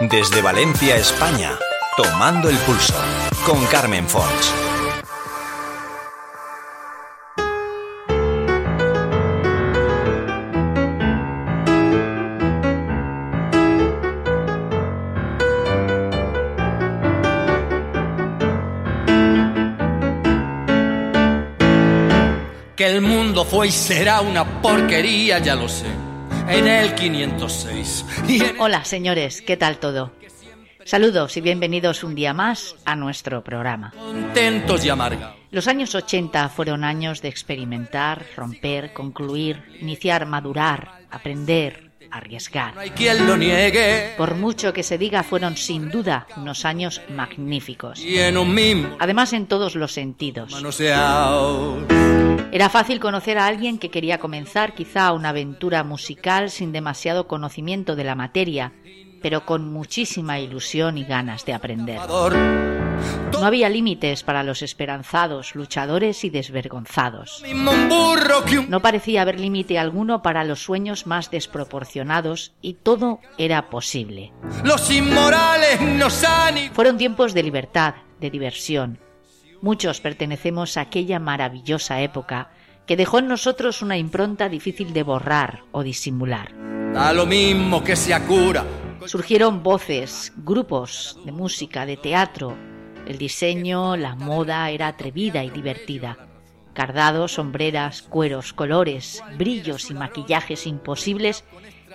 Desde Valencia, España, tomando el pulso con Carmen Fons. Que el mundo fue y será una porquería, ya lo sé. En el 506. Hola, señores, ¿qué tal todo? Saludos y bienvenidos un día más a nuestro programa. Contentos y amargados. Los años 80 fueron años de experimentar, romper, concluir, iniciar, madurar, aprender, arriesgar. No hay quien lo niegue. Por mucho que se diga, fueron sin duda unos años magníficos. Y en un mismo Además, en todos los sentidos. manoseado. Era fácil conocer a alguien que quería comenzar quizá una aventura musical sin demasiado conocimiento de la materia, pero con muchísima ilusión y ganas de aprender. No había límites para los esperanzados, luchadores y desvergonzados. No parecía haber límite alguno para los sueños más desproporcionados y todo era posible. Los inmorales nos han... i- Fueron tiempos de libertad, de diversión. Muchos pertenecemos a aquella maravillosa época que dejó en nosotros una impronta difícil de borrar o disimular. Da lo mismo que sea cura. Surgieron voces, grupos de música, de teatro. El diseño, la moda era atrevida y divertida. Cardados, sombreras, cueros, colores, brillos y maquillajes imposibles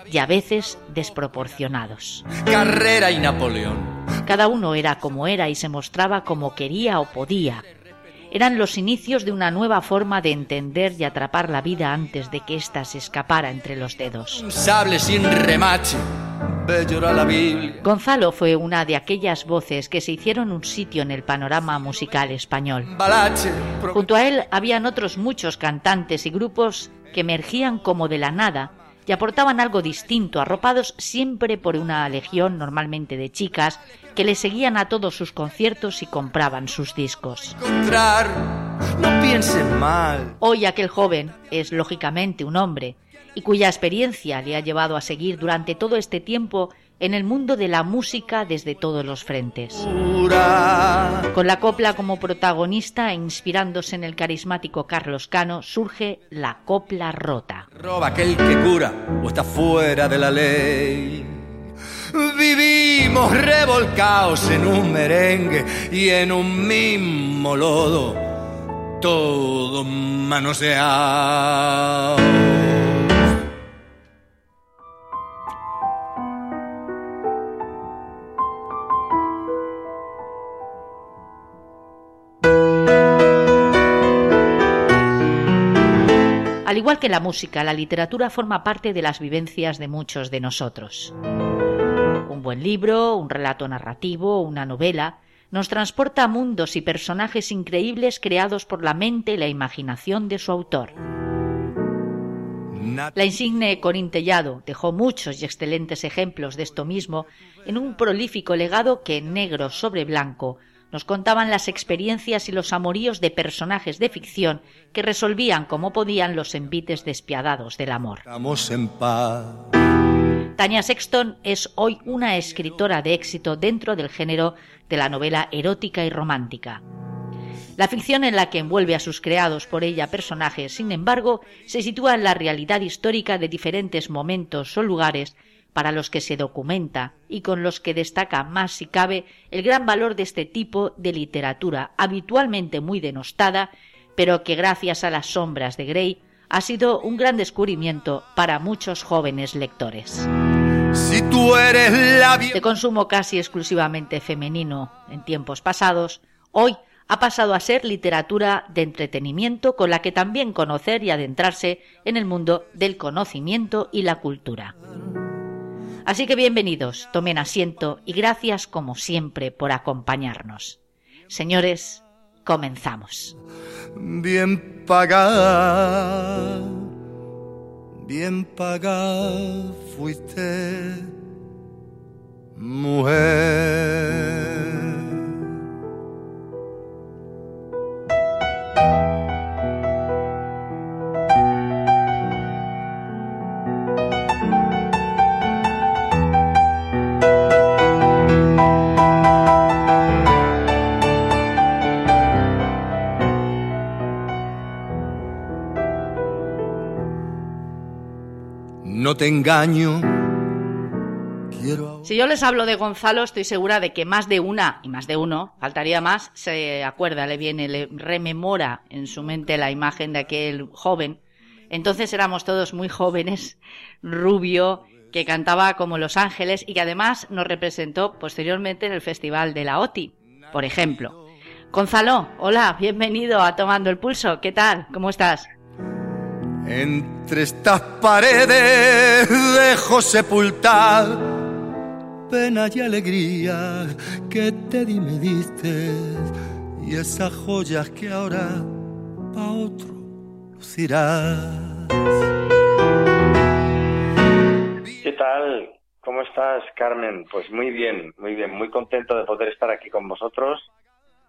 y a veces desproporcionados. Carrera y Napoleón. Cada uno era como era y se mostraba como quería o podía. Eran los inicios de una nueva forma de entender y atrapar la vida antes de que ésta se escapara entre los dedos. Un sable sin remache. La Biblia. Gonzalo fue una de aquellas voces que se hicieron un sitio en el panorama musical español. Balache. pro- Junto a él habían otros muchos cantantes y grupos que emergían como de la nada y aportaban algo distinto, arropados siempre por una legión normalmente de chicas que le seguían a todos sus conciertos y compraban sus discos. Encontrar. No piensen mal. Hoy aquel joven es lógicamente un hombre y cuya experiencia le ha llevado a seguir durante todo este tiempo en el mundo de la música desde todos los frentes. Con la copla como protagonista e inspirándose en el carismático Carlos Cano surge la copla rota. Roba aquel que cura o está fuera de la ley. Vivimos revolcados en un merengue y en un mismo lodo, todo manoseado. Al igual que la música, la literatura forma parte de las vivencias de muchos de nosotros. Un buen libro, un relato narrativo, una novela, nos transporta a mundos y personajes increíbles creados por la mente y la imaginación de su autor. La insigne Corín Tellado dejó muchos y excelentes ejemplos de esto mismo en un prolífico legado que negro sobre blanco nos contaban las experiencias y los amoríos de personajes de ficción que resolvían como podían los envites despiadados del amor. Estamos en paz. Tania Sexton es hoy una escritora de éxito dentro del género de la novela erótica y romántica. La ficción en la que envuelve a sus creados por ella personajes, sin embargo, se sitúa en la realidad histórica de diferentes momentos o lugares para los que se documenta y con los que destaca más si cabe el gran valor de este tipo de literatura, habitualmente muy denostada, pero que gracias a las sombras de Grey ha sido un gran descubrimiento para muchos jóvenes lectores. Si tú eres la De consumo casi exclusivamente femenino en tiempos pasados, hoy ha pasado a ser literatura de entretenimiento con la que también conocer y adentrarse en el mundo del conocimiento y la cultura. Así que bienvenidos, tomen asiento y gracias como siempre por acompañarnos. Señores, comenzamos. bien pagada, bien pagada fuiste, mujer. Te engaño. Si yo les hablo de Gonzalo, estoy segura de que más de una, y más de uno, faltaría más, se acuerda, le viene, le rememora en su mente la imagen de aquel joven. Entonces éramos todos muy jóvenes, rubio, que cantaba como Los Ángeles y que además nos representó posteriormente en el Festival de la OTI, por ejemplo. Gonzalo, hola, bienvenido a Tomando el Pulso. ¿Qué tal? ¿Cómo estás? Entre estas paredes dejo sepultar pena y alegría que te di me diste y esas joyas que ahora pa' otro lucirás. ¿Qué tal? ¿Cómo estás, Carmen? Pues muy bien, muy bien, muy contento de poder estar aquí con vosotros,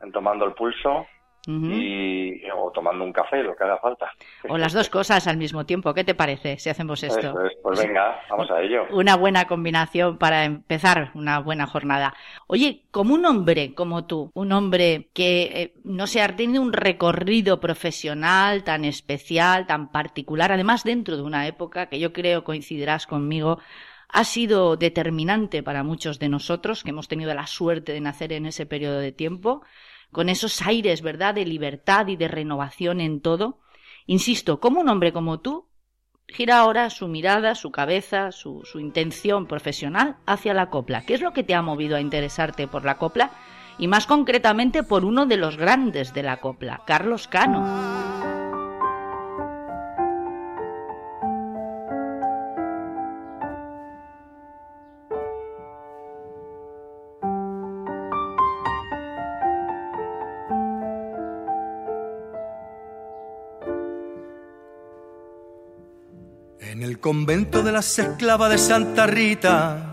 en tomando el pulso y, o tomando un café, lo que haga falta. O las dos cosas al mismo tiempo. ¿Qué te parece si hacemos esto? Pues venga, vamos a ello. Una buena combinación para empezar una buena jornada. Oye, como un hombre como tú, un hombre que, eh, no sé, ha tenido un recorrido profesional tan especial, tan particular, además dentro de una época que yo creo coincidirás conmigo, ha sido determinante para muchos de nosotros que hemos tenido la suerte de nacer en ese periodo de tiempo con esos aires, ¿verdad?, de libertad y de renovación en todo. Insisto, como un hombre como tú gira ahora su mirada, su cabeza, su, su intención profesional hacia la copla. ¿Qué es lo que te ha movido a interesarte por la copla? Y más concretamente por uno de los grandes de la copla, Carlos Cano. Convento de las esclavas de Santa Rita.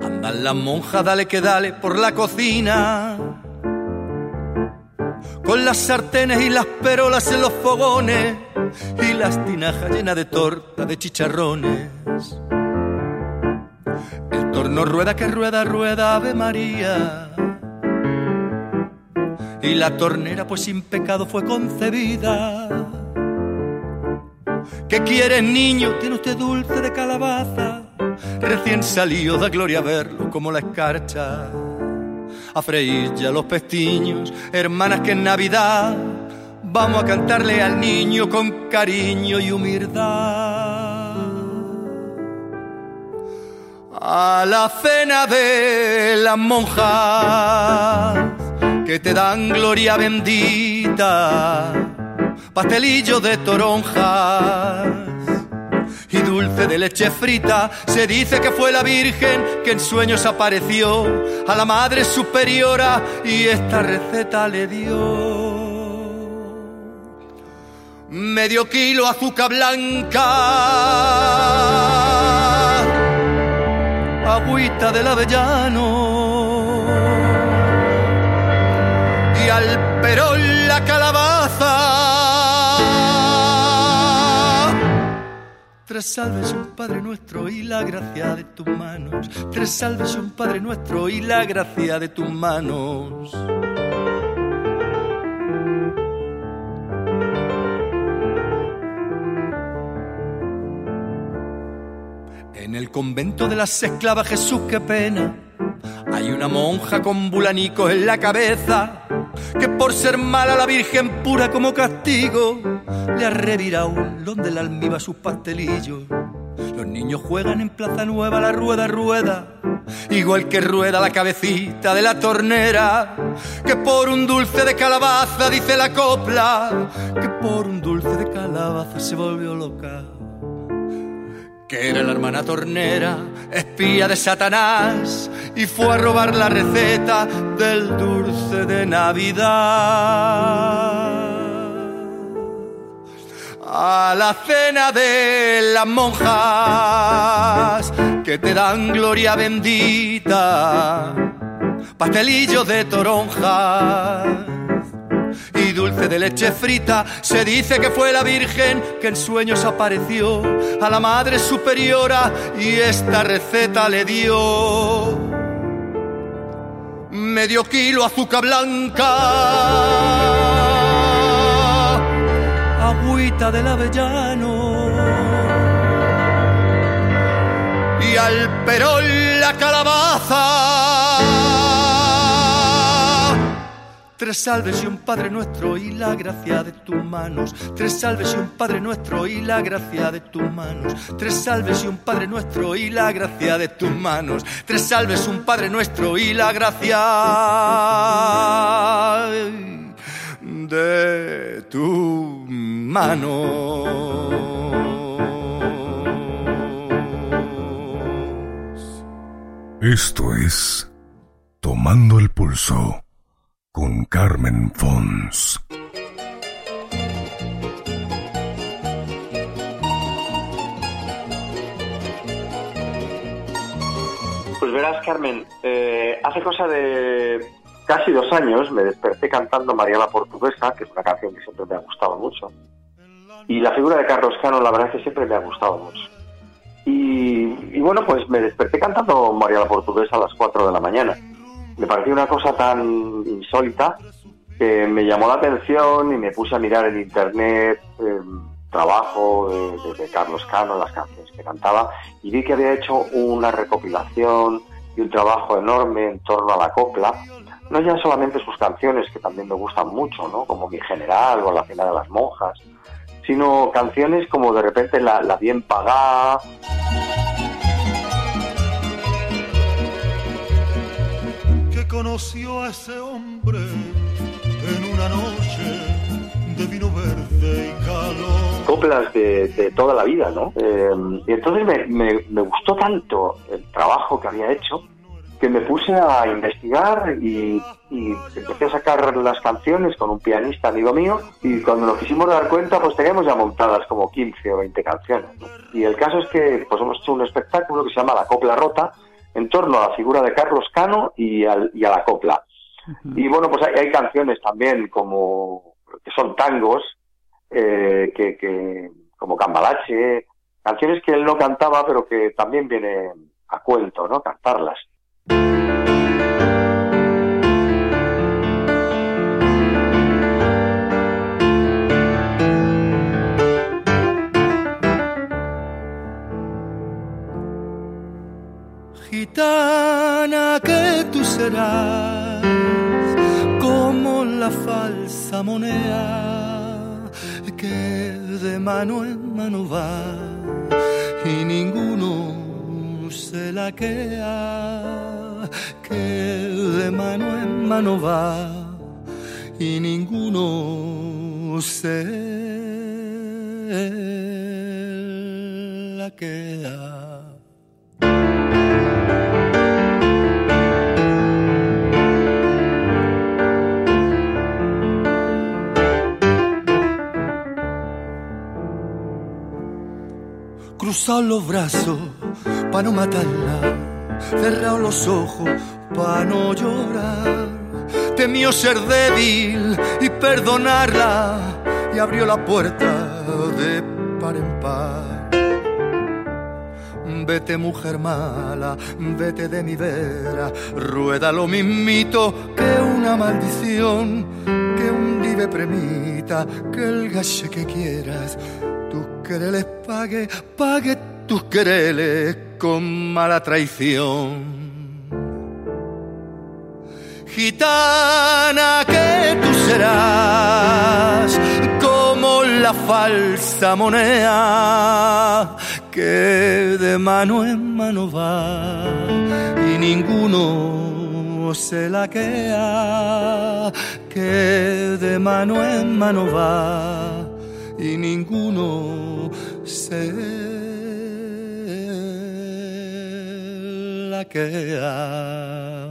Andan las monjas, dale que dale por la cocina. Con las sartenes y las perolas en los fogones y las tinajas llenas de torta de chicharrones. El torno rueda que rueda, rueda, Ave María. Y la tornera pues sin pecado fue concebida ¿Qué quiere niño? Tiene usted dulce de calabaza. Recién salió, da gloria verlo como la escarcha. A freír ya los pestiños, hermanas que en Navidad vamos a cantarle al niño con cariño y humildad. A la cena de las monjas que te dan gloria bendita pastelillo de toronjas y dulce de leche frita. Se dice que fue la Virgen que en sueños apareció a la Madre Superiora y esta receta le dio. Medio kilo azúcar blanca, agüita del avellano y al perón Tres salves un Padre nuestro y la gracia de tus manos. Tres salves un Padre nuestro y la gracia de tus manos. En el convento de las esclavas Jesús, qué pena. Hay una monja con bulanicos en la cabeza que por ser mala la Virgen pura como castigo le ha revirado donde la almiba sus pastelillos. Los niños juegan en Plaza Nueva la rueda rueda, igual que rueda la cabecita de la tornera, que por un dulce de calabaza dice la copla, que por un dulce de calabaza se volvió loca que era la hermana tornera, espía de Satanás, y fue a robar la receta del dulce de Navidad. A la cena de las monjas que te dan gloria bendita, pastelillos de toronja y de leche frita. Se dice que fue la Virgen que en sueños apareció a la Madre Superiora y esta receta le dio. Medio kilo azúcar blanca, agüita del avellano y al perol la calabaza Tres salves y un Padre nuestro y la gracia de tus manos. Tres salves y un Padre nuestro y la gracia de tus manos. Tres salves y un Padre nuestro y la gracia de tus manos. Tres salves, un Padre nuestro y la gracia de tus manos. Esto es Tomando el Pulso con Carmen Fons. Pues verás, Carmen, eh, hace cosa de casi dos años me desperté cantando María la Portuguesa, que es una canción que siempre me ha gustado mucho. Y la figura de Carlos Cano, la verdad es que siempre me ha gustado mucho. Y, bueno, pues me desperté cantando María la Portuguesa a las 4 de la mañana me pareció una cosa tan insólita que me llamó la atención y me puse a mirar en internet el trabajo de, Carlos Cano, las canciones que cantaba, y vi que había hecho una recopilación y un trabajo enorme en torno a la copla, no ya solamente sus canciones, que también me gustan mucho, ¿no? como Mi General o La Cena de las Monjas, sino canciones como de repente La, la Bien Pagada, conoció a ese hombre en una noche de vino verde y calor. Coplas de, toda la vida, ¿no? Eh, y entonces me, gustó tanto el trabajo que había hecho que me puse a investigar y, empecé a sacar las canciones con un pianista amigo mío y cuando nos quisimos dar cuenta pues teníamos ya montadas como 15 o 20 canciones. Y el caso es que pues hemos hecho un espectáculo que se llama La Copla Rota en torno a la figura de Carlos Cano y, a la copla. Y bueno, pues hay, canciones también como que son tangos, eh, que, como Cambalache, canciones que él no cantaba, pero que también viene a cuento, ¿no? Cantarlas. Gitana que tú serás como la falsa moneda que de mano en mano va y ninguno se la queda que de mano en mano va y ninguno se la queda. Cruzado los brazos para no matarla, cerrado los ojos para no llorar. Temió ser débil y perdonarla y abrió la puerta de par en par. Vete mujer mala, vete de mi vera, rueda lo mismito que una maldición, que un dive premita, que el gache que quieras quereles pague, pague tus quereles con mala traición. Gitana que tú serás como la falsa moneda que de mano en mano va y ninguno se la queda que de mano en mano va y ninguno se la queda.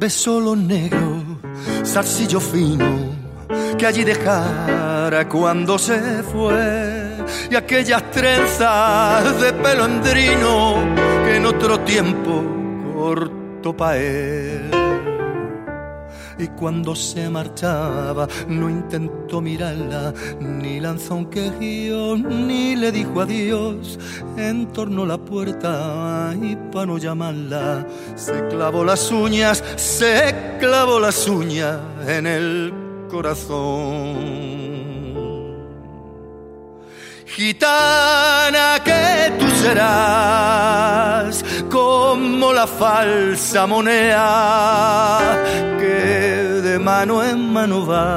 Beso lo negro, zarcillo fino, que allí dejara cuando se fue y aquellas trenzas de pelo andrino que en otro tiempo corto pa' él. y cuando se marchaba no intentó mirarla, ni lanzó un quejío, ni le dijo adiós. Entornó la puerta y para no llamarla, se clavó las uñas, se clavó las uñas en el corazón. Gitana que tú serás como la falsa moneda que de mano en mano va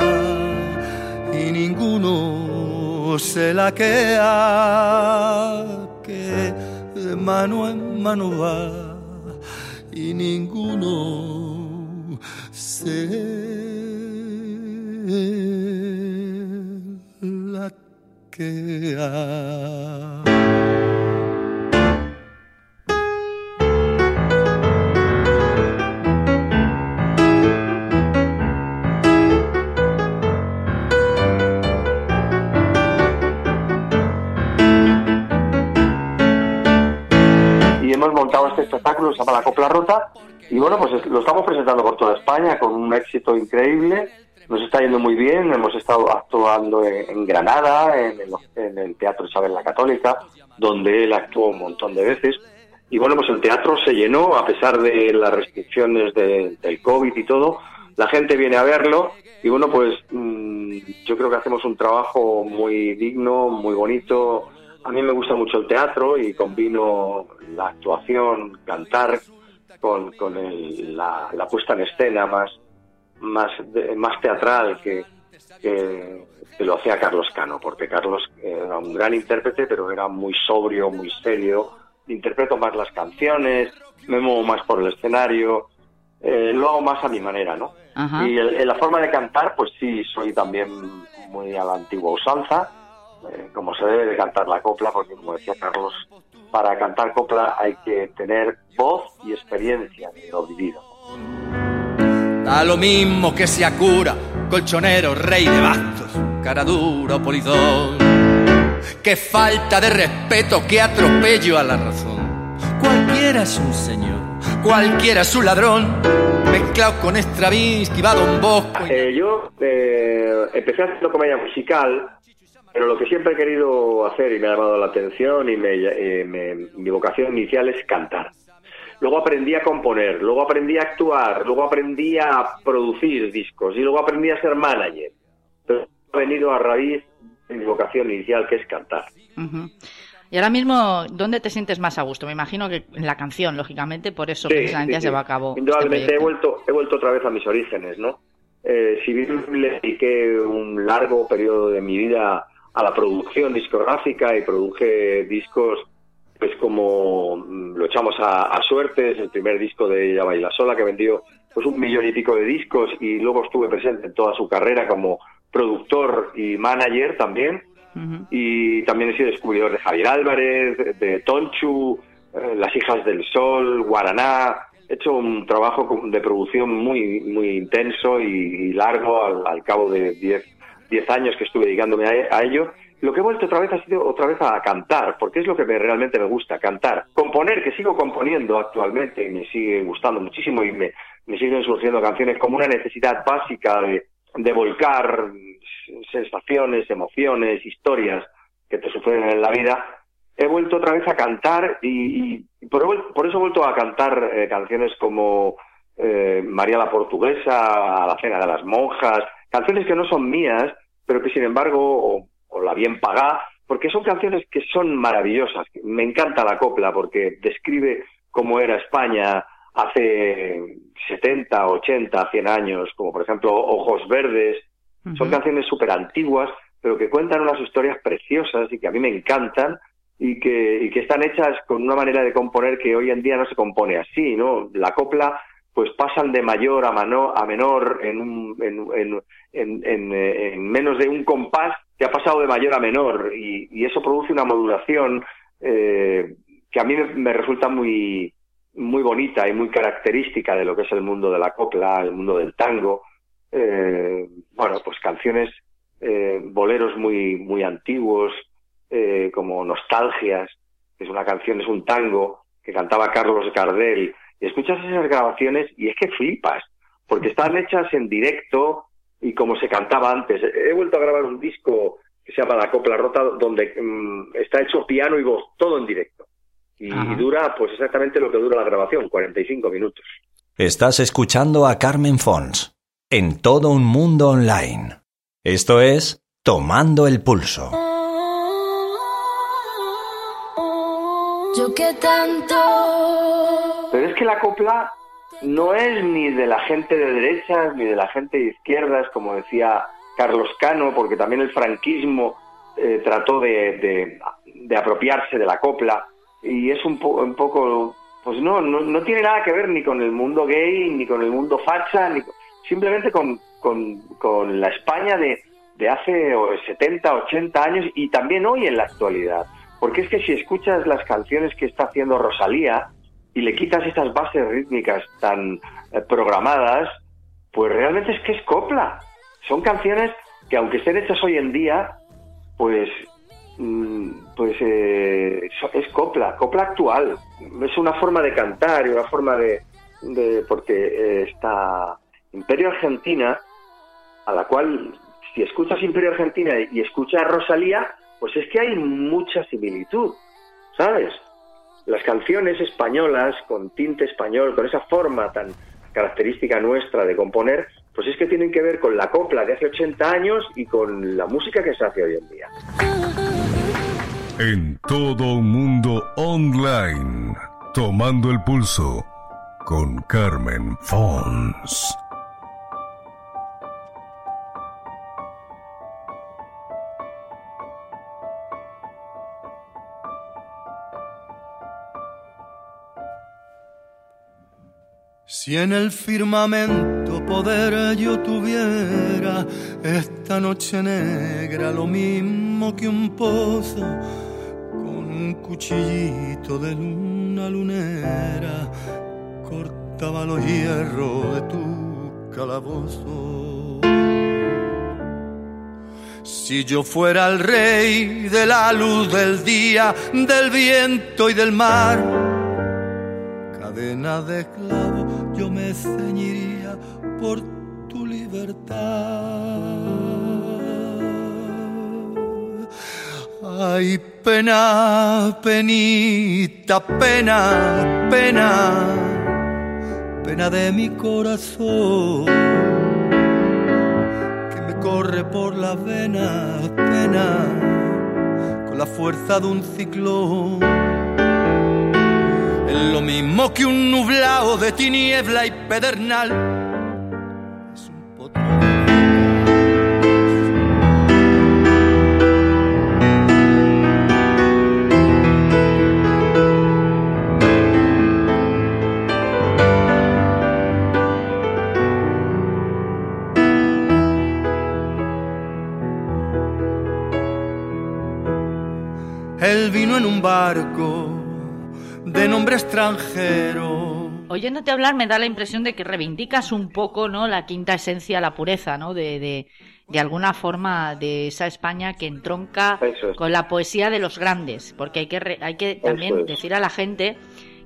y ninguno se la queda que de mano en mano va y ninguno se y hemos montado este espectáculo, se llama La Copla Rota, y bueno, pues lo estamos presentando por toda España con un éxito increíble nos está yendo muy bien, hemos estado actuando en, Granada, en el, Teatro Isabel la Católica, donde él actuó un montón de veces. Y bueno, pues el teatro se llenó a pesar de las restricciones del COVID y todo. La gente viene a verlo y bueno, pues mm, yo creo que hacemos un trabajo muy digno, muy bonito. A mí me gusta mucho el teatro y combino la actuación, cantar con, la, la puesta en escena más, más, más teatral que, que, lo hacía Carlos Cano, porque Carlos era un gran intérprete, pero era muy sobrio, muy serio. Interpreto más las canciones, me muevo más por el escenario, eh, lo hago más a mi manera, ¿no? Y en la forma de cantar, pues sí, soy también muy a la antigua usanza, eh, como se debe de cantar la copla, porque como decía Carlos, para cantar copla hay que tener voz y experiencia de lo vivido. A lo mismo que sea cura, colchonero, rey de bastos, cara dura o polizón. Qué falta de respeto, qué atropello a la razón. Cualquiera es un señor, cualquiera es un ladrón, mezclado con Stravinsky, va Don Bosco. Eh, yo eh, empecé haciendo comedia musical, pero lo que siempre he querido hacer y me ha llamado la atención y eh, mi vocación inicial es cantar luego aprendí a componer, luego aprendí a actuar, luego aprendí a producir discos y luego aprendí a ser manager. Pero he venido a raíz de mi vocación inicial, que es cantar. Y ahora mismo, ¿dónde te sientes más a gusto? Me imagino que en la canción, lógicamente, por eso precisamente ya se va a cabo. Este Indudablemente he vuelto, he vuelto otra vez a mis orígenes, ¿no? Eh, si bien le dediqué un largo periodo de mi vida a la producción discográfica y produje discos pues como mm, lo echamos a, suerte, es el primer disco de Ella Baila Sola que vendió pues un millón y pico de discos y luego estuve presente en toda su carrera como productor y manager también. Y también he sido descubridor de Javier Álvarez, de Tonchu, eh, Las Hijas del Sol, Guaraná. He hecho un trabajo de producción muy, muy intenso y, largo al, cabo de 10 años que estuve dedicándome a ello lo que he vuelto otra vez ha sido otra vez a cantar, porque es lo que realmente me gusta, cantar. Componer, que sigo componiendo actualmente y me sigue gustando muchísimo y me, siguen surgiendo canciones como una necesidad básica de, volcar sensaciones, emociones, historias que te suceden en la vida. He vuelto otra vez a cantar y, por, eso he vuelto a cantar eh, canciones como eh, María la Portuguesa, A la Cena de las Monjas, canciones que no son mías, pero que sin embargo la bien pagá, porque son canciones que son maravillosas. Me encanta la copla porque describe cómo era España hace 70, 80, 100 años, como por ejemplo Ojos Verdes. Son canciones súper antiguas, pero que cuentan unas historias preciosas y que a mí me encantan y que, y que están hechas con una manera de componer que hoy en día no se compone así, ¿no? La copla pues pasan de mayor a, a menor en, un, en, en, eh, en, menos de un compás ha pasado de mayor a menor y, eso produce una modulación eh, que a mí me, resulta muy, muy bonita y muy característica de lo que es el mundo de la copla, el mundo del tango. Eh, bueno, pues canciones, boleros muy, muy antiguos, como Nostalgias, que es una canción, es un tango que cantaba Carlos Gardel y escuchas esas grabaciones y es que flipas. Porque están hechas en directo y como se cantaba antes. He vuelto a grabar un disco que se llama La Copla Rota, donde mm, está hecho piano y voz, todo en directo. Y, dura pues exactamente lo que dura la grabación, 45 minutos. Estás escuchando a Carmen Fons en todo un mundo online. Esto es Tomando el Pulso. Yo qué tanto. Pero es que la copla no es ni de la gente de derechas ni de la gente de izquierdas, como decía Carlos Cano, porque también el franquismo eh, trató de, apropiarse de la copla y es un, un poco, pues no, no, tiene nada que ver ni con el mundo gay, ni con el mundo facha, ni simplemente con, con, la España de, de hace 70, 80 años y también hoy en la actualidad. Porque es que si escuchas las canciones que está haciendo Rosalía, y le quitas estas bases rítmicas tan eh, programadas, pues realmente es que es copla. Son canciones que aunque estén hechas hoy en día, pues mm, pues eh, es copla, copla actual. Es una forma de cantar y una forma de, de porque eh, está Imperio Argentina, a la cual si escuchas Imperio Argentina y escuchas Rosalía, pues es que hay mucha similitud, ¿sabes? Las canciones españolas con tinte español, con esa forma tan característica nuestra de componer, pues es que tienen que ver con la copla de hace 80 años y con la música que se hace hoy en día. En todo un mundo online, tomando el pulso con Carmen Fons. Si en el firmamento poder yo tuviera esta noche negra lo mismo que un pozo con un cuchillito de luna lunera cortaba los hierros de tu calabozo. Si yo fuera el rey de la luz del día, del viento y del mar, cadena de clavos yo me ceñiría por tu libertad. Ay, pena, penita, pena, pena, pena de mi corazón, que me corre por las venas, pena, con la fuerza de un ciclón lo mismo que un nublado de tiniebla y pedernal. Él vino en un barco de nombre extranjero. Oyéndote hablar me da la impresión de que reivindicas un poco, ¿no? La quinta esencia, la pureza, ¿no? De, de, de alguna forma de esa España que entronca con la poesía de los grandes, porque hay que hay que también decir a la gente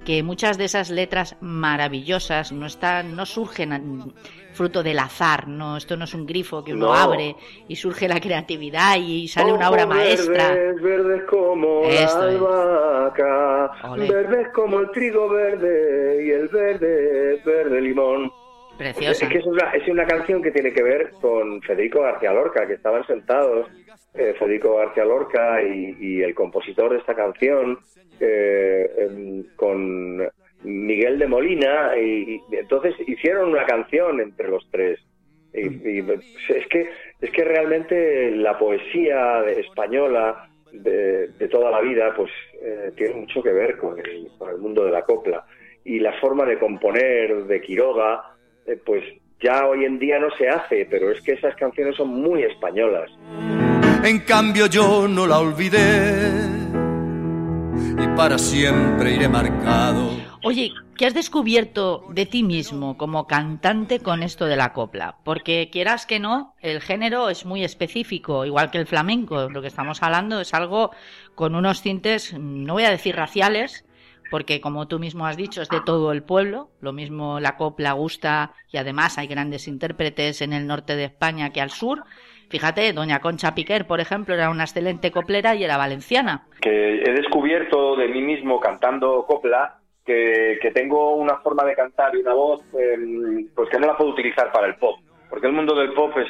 que muchas de esas letras maravillosas no están no surgen fruto del azar, no, esto no es un grifo que uno abre y surge la creatividad y sale una obra maestra. Verdes, verdes como la albahaca, verdes como el trigo verde y el verde, verde limón. Preciosa. Es que es una, es una canción que tiene que ver con Federico García Lorca, que estaban sentados eh, Federico García Lorca y, el compositor de esta canción eh, con Miguel de Molina y, entonces hicieron una canción entre los tres. Es que es que realmente la poesía española de, toda la vida pues eh, tiene mucho que ver con el, con el, mundo de la copla. Y la forma de componer de Quiroga eh, pues ya hoy en día no se hace pero es que esas canciones son muy españolas. En cambio yo no la olvidé. Y para siempre iré marcado Oye, ¿qué has descubierto de ti mismo como cantante con esto de la copla? Porque quieras que no, el género es muy específico, igual que el flamenco. Lo que estamos hablando es algo con unos tintes, no voy a decir raciales, porque como tú mismo has dicho, es de todo el pueblo, lo mismo la copla gusta y además hay grandes intérpretes en el norte de España que al sur. Fíjate, doña Concha Piquer, por ejemplo, era una excelente coplera y era valenciana. Que he descubierto de mí mismo cantando copla que, tengo una forma de cantar y una voz em, pues que no la puedo utilizar para el pop, porque el mundo del pop es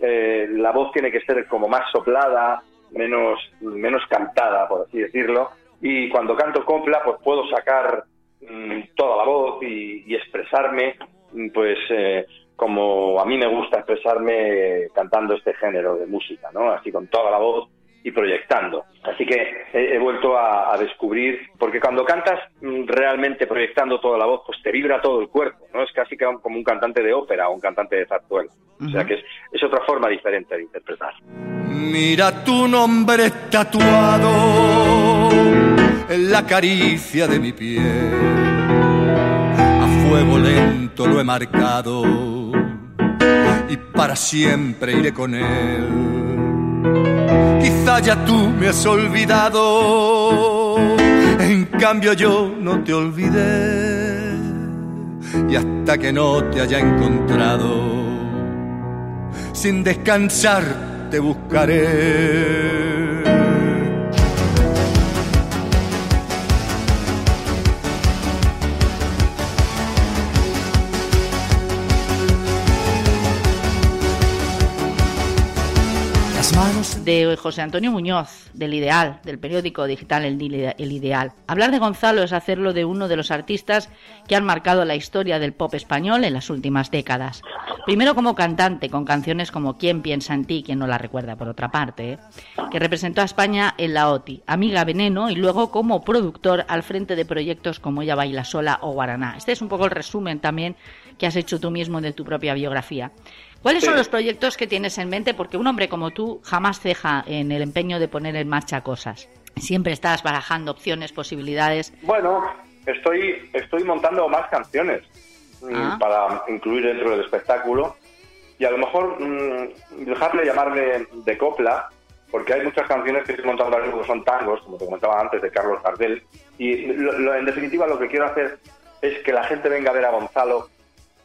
eh, la voz tiene que ser como más soplada, menos menos cantada, por así decirlo, y cuando canto copla pues puedo sacar mm, toda la voz y, expresarme mm, pues eh, como a mí me gusta expresarme cantando este género de música, ¿no? Así con toda la voz y proyectando. Así que he, vuelto a, descubrir, porque cuando cantas mm, realmente proyectando toda la voz, pues te vibra todo el cuerpo, ¿no? Es casi como un cantante de ópera o un cantante de zarzuela. O sea que es, es otra forma diferente de interpretar. Mira tu nombre tatuado en la caricia de mi piel. A fuego lento lo he marcado y para siempre iré con él. Quizá ya tú me has olvidado, en cambio yo no te olvidé. Y hasta que no te haya encontrado, sin descansar te buscaré. De José Antonio Muñoz, del Ideal, del periódico digital El, Ideal. Hablar de Gonzalo es hacerlo de uno de los artistas que han marcado la historia del pop español en las últimas décadas. Primero como cantante, con canciones como Quién piensa en ti, quien no la recuerda por otra parte, ¿eh? que representó a España en la OTI, Amiga Veneno, y luego como productor al frente de proyectos como Ella Baila Sola o Guaraná. Este es un poco el resumen también que has hecho tú mismo de tu propia biografía. ¿Cuáles son los proyectos que tienes en mente? Porque un hombre como tú jamás ceja en el empeño de poner en marcha cosas. Siempre estás barajando opciones, posibilidades. Bueno, estoy, estoy montando más canciones mm, ah. para incluir dentro del espectáculo y a lo mejor mm, dejarle llamarle de copla, porque hay muchas canciones que estoy montando ahora que son tangos, como te comentaba antes, de Carlos Gardel, y en definitiva lo que quiero hacer es que la gente venga a ver a Gonzalo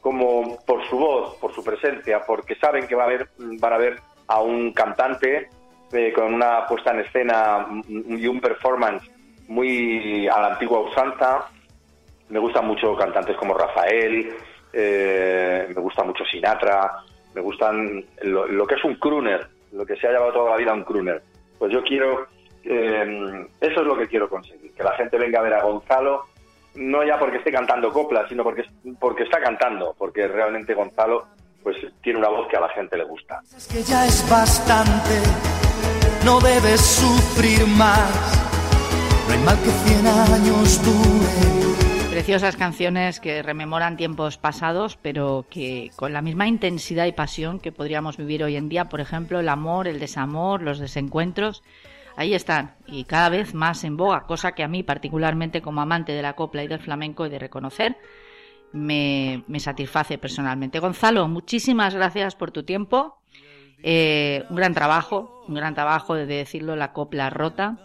como por su voz, por su presencia, porque saben que va a haber, van a ver a un cantante eh, con una puesta en escena y un performance muy a la antigua usanza. Me gustan mucho cantantes como Rafael, eh, me gusta mucho Sinatra, me gustan lo, que es un crooner, lo que se ha llevado toda la vida un crooner. Pues yo quiero, eh, eso es lo que quiero conseguir, que la gente venga a ver a Gonzalo no ya porque esté cantando coplas, sino porque, porque está cantando, porque realmente Gonzalo pues tiene una voz que a la gente le gusta. Es que ya es bastante, no debes sufrir más, no hay mal que 100 años dure. Preciosas canciones que rememoran tiempos pasados, pero que con la misma intensidad y pasión que podríamos vivir hoy en día, por ejemplo, el amor, el desamor, los desencuentros, ahí están y cada vez más en boga, cosa que a mí particularmente como amante de la copla y del flamenco he de reconocer, me, satisface personalmente. Gonzalo, muchísimas gracias por tu tiempo. Eh, un gran trabajo, un gran trabajo de decirlo, la copla rota.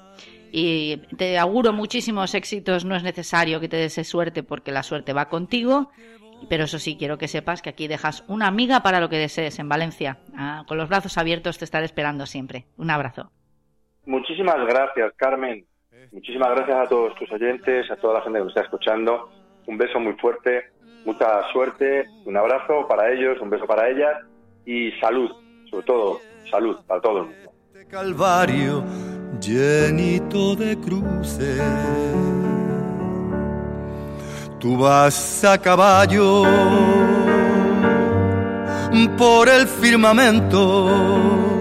Y te auguro muchísimos éxitos, no es necesario que te des suerte porque la suerte va contigo. Pero eso sí, quiero que sepas que aquí dejas una amiga para lo que desees en Valencia. Ah, con los brazos abiertos te estaré esperando siempre. Un abrazo. Muchísimas gracias, Carmen. Muchísimas gracias a todos tus oyentes, a toda la gente que nos está escuchando. Un beso muy fuerte, mucha suerte, un abrazo para ellos, un beso para ellas y salud, sobre todo, salud para todo el mundo. Calvario llenito de cruces. Tú vas a caballo por el firmamento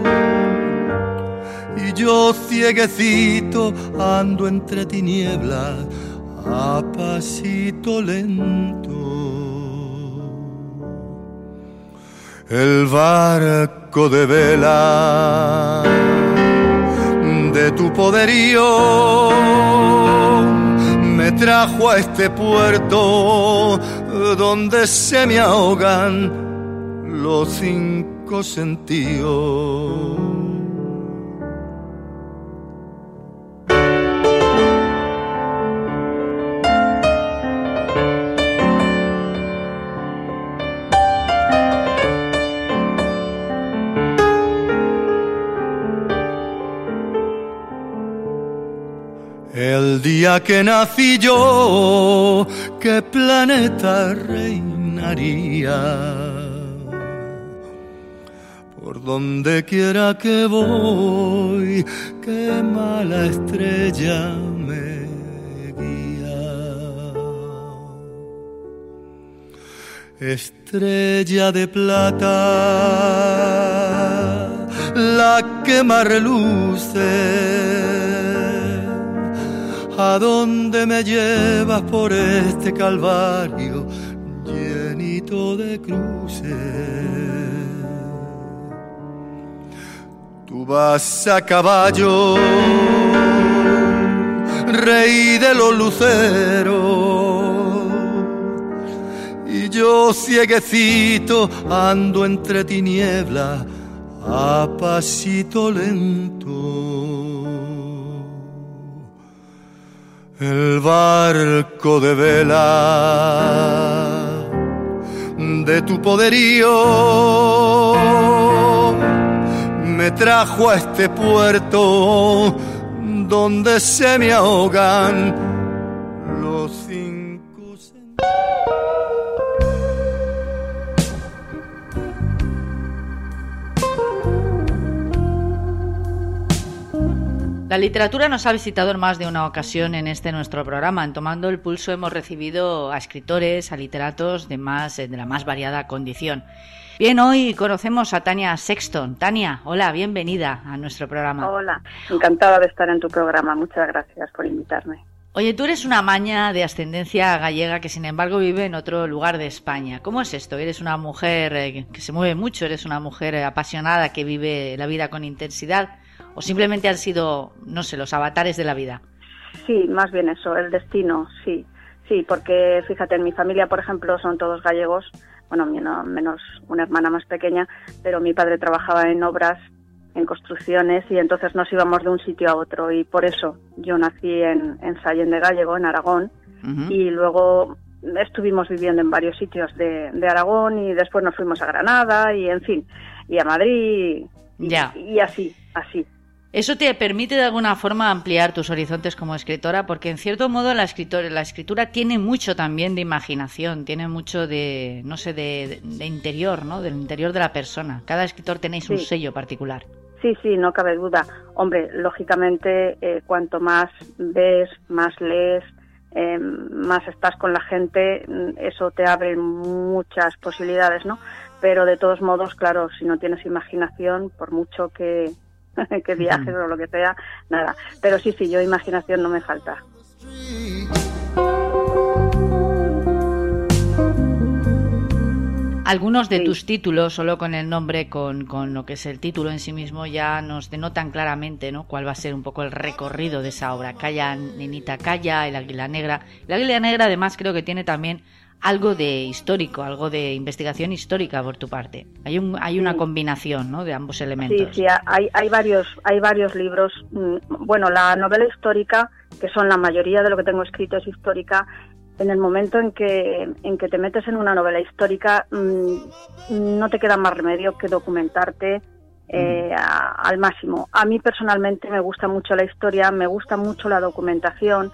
yo cieguecito ando entre tinieblas a pasito lento. El barco de vela de tu poderío me trajo a este puerto donde se me ahogan los cinco sentidos. El día que nací yo, ¿qué planeta reinaría? Por donde quiera que voy, qué mala estrella me guía. Estrella de plata, la que más reluce ¿A dónde me llevas por este calvario llenito de cruces? Tú vas a caballo, rey de los luceros, y yo cieguecito ando entre tinieblas a pasito lento el barco de vela de tu poderío. Me trajo a este puerto donde se me ahogan La literatura nos ha visitado en más de una ocasión en este nuestro programa. En Tomando el Pulso hemos recibido a escritores, a literatos de, más, de la más variada condición. Bien, hoy conocemos a Tania Sexton. Tania, hola, bienvenida a nuestro programa. Hola, encantada de estar en tu programa. Muchas gracias por invitarme. Oye, tú eres una maña de ascendencia gallega que sin embargo vive en otro lugar de España. ¿Cómo es esto? Eres una mujer eh, que se mueve mucho, eres una mujer eh, apasionada que vive la vida con intensidad o simplemente han sido, no sé, los avatares de la vida? Sí, más bien eso, el destino, sí. Sí, porque fíjate, en mi familia, por ejemplo, son todos gallegos, bueno, menos una hermana más pequeña, pero mi padre trabajaba en obras, en construcciones, y entonces nos íbamos de un sitio a otro, y por eso yo nací en, en Sallén de Gallego, en Aragón, y luego estuvimos viviendo en varios sitios de, de, Aragón, y después nos fuimos a Granada, y en fin, y a Madrid, ya. y así, así. Eso te permite de alguna forma ampliar tus horizontes como escritora, porque en cierto modo la, escritora, la escritura tiene mucho también de imaginación, tiene mucho de, no sé, de, interior, ¿no? Del interior de la persona. Cada escritor tenéis un sello particular. Sí, sí, no cabe duda. Hombre, lógicamente, eh, cuanto más ves, más lees, eh, más estás con la gente, mm, eso te abre muchas posibilidades, ¿no? Pero de todos modos, claro, si no tienes imaginación, por mucho que, que viajes o lo que sea, nada. Pero sí, sí, yo imaginación no me falta. Algunos de tus títulos, solo con el nombre, con, con, lo que es el título en sí mismo, ya nos denotan claramente ¿no? cuál va a ser un poco el recorrido de esa obra. Calla, Nenita Calla, El Águila Negra. El Águila Negra, además, creo que tiene también algo de histórico, algo de investigación histórica por tu parte. Hay, un, hay una combinación ¿no? de ambos elementos. Sí, sí, hay, hay, varios, hay varios libros. Mm, bueno, la novela histórica, que son la mayoría de lo que tengo escrito es histórica, en el momento en que, en que te metes en una novela histórica, mm, no te queda más remedio que documentarte eh, al máximo. A mí personalmente me gusta mucho la historia, me gusta mucho la documentación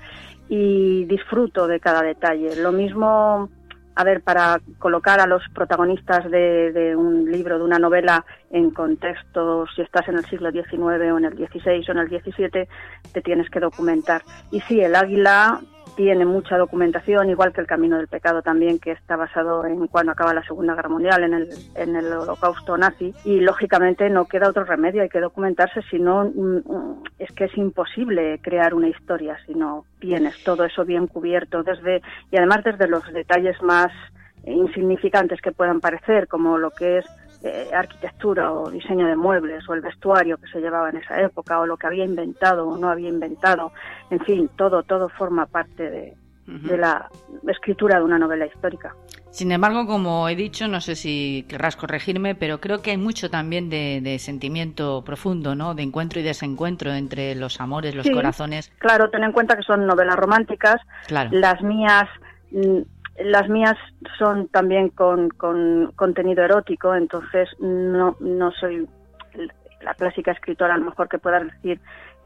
y disfruto de cada detalle. Lo mismo a ver, para colocar a los protagonistas de, un libro, de una novela, en contexto, si estás en el siglo XIX o en el XVI o en el XVII, te tienes que documentar. Y sí, el águila tiene mucha documentación, igual que el Camino del Pecado también, que está basado en cuando acaba la Segunda Guerra Mundial, en el, en el holocausto nazi, y lógicamente no queda otro remedio, hay que documentarse, si no, mm, mm, es que es imposible crear una historia si no tienes todo eso bien cubierto, desde y además desde los detalles más insignificantes que puedan parecer, como lo que es eh, arquitectura o diseño de muebles o el vestuario que se llevaba en esa época o lo que había inventado o no había inventado. En fin, todo, todo forma parte de, la escritura de una novela histórica. Sin embargo, como he dicho, no sé si querrás corregirme, pero creo que hay mucho también de, sentimiento profundo, ¿no? De encuentro y desencuentro entre los amores, los corazones. Claro, ten en cuenta que son novelas románticas. Claro. Las mías mm, las mías son también con, contenido erótico, entonces no, no soy la clásica escritora a lo mejor que pueda decir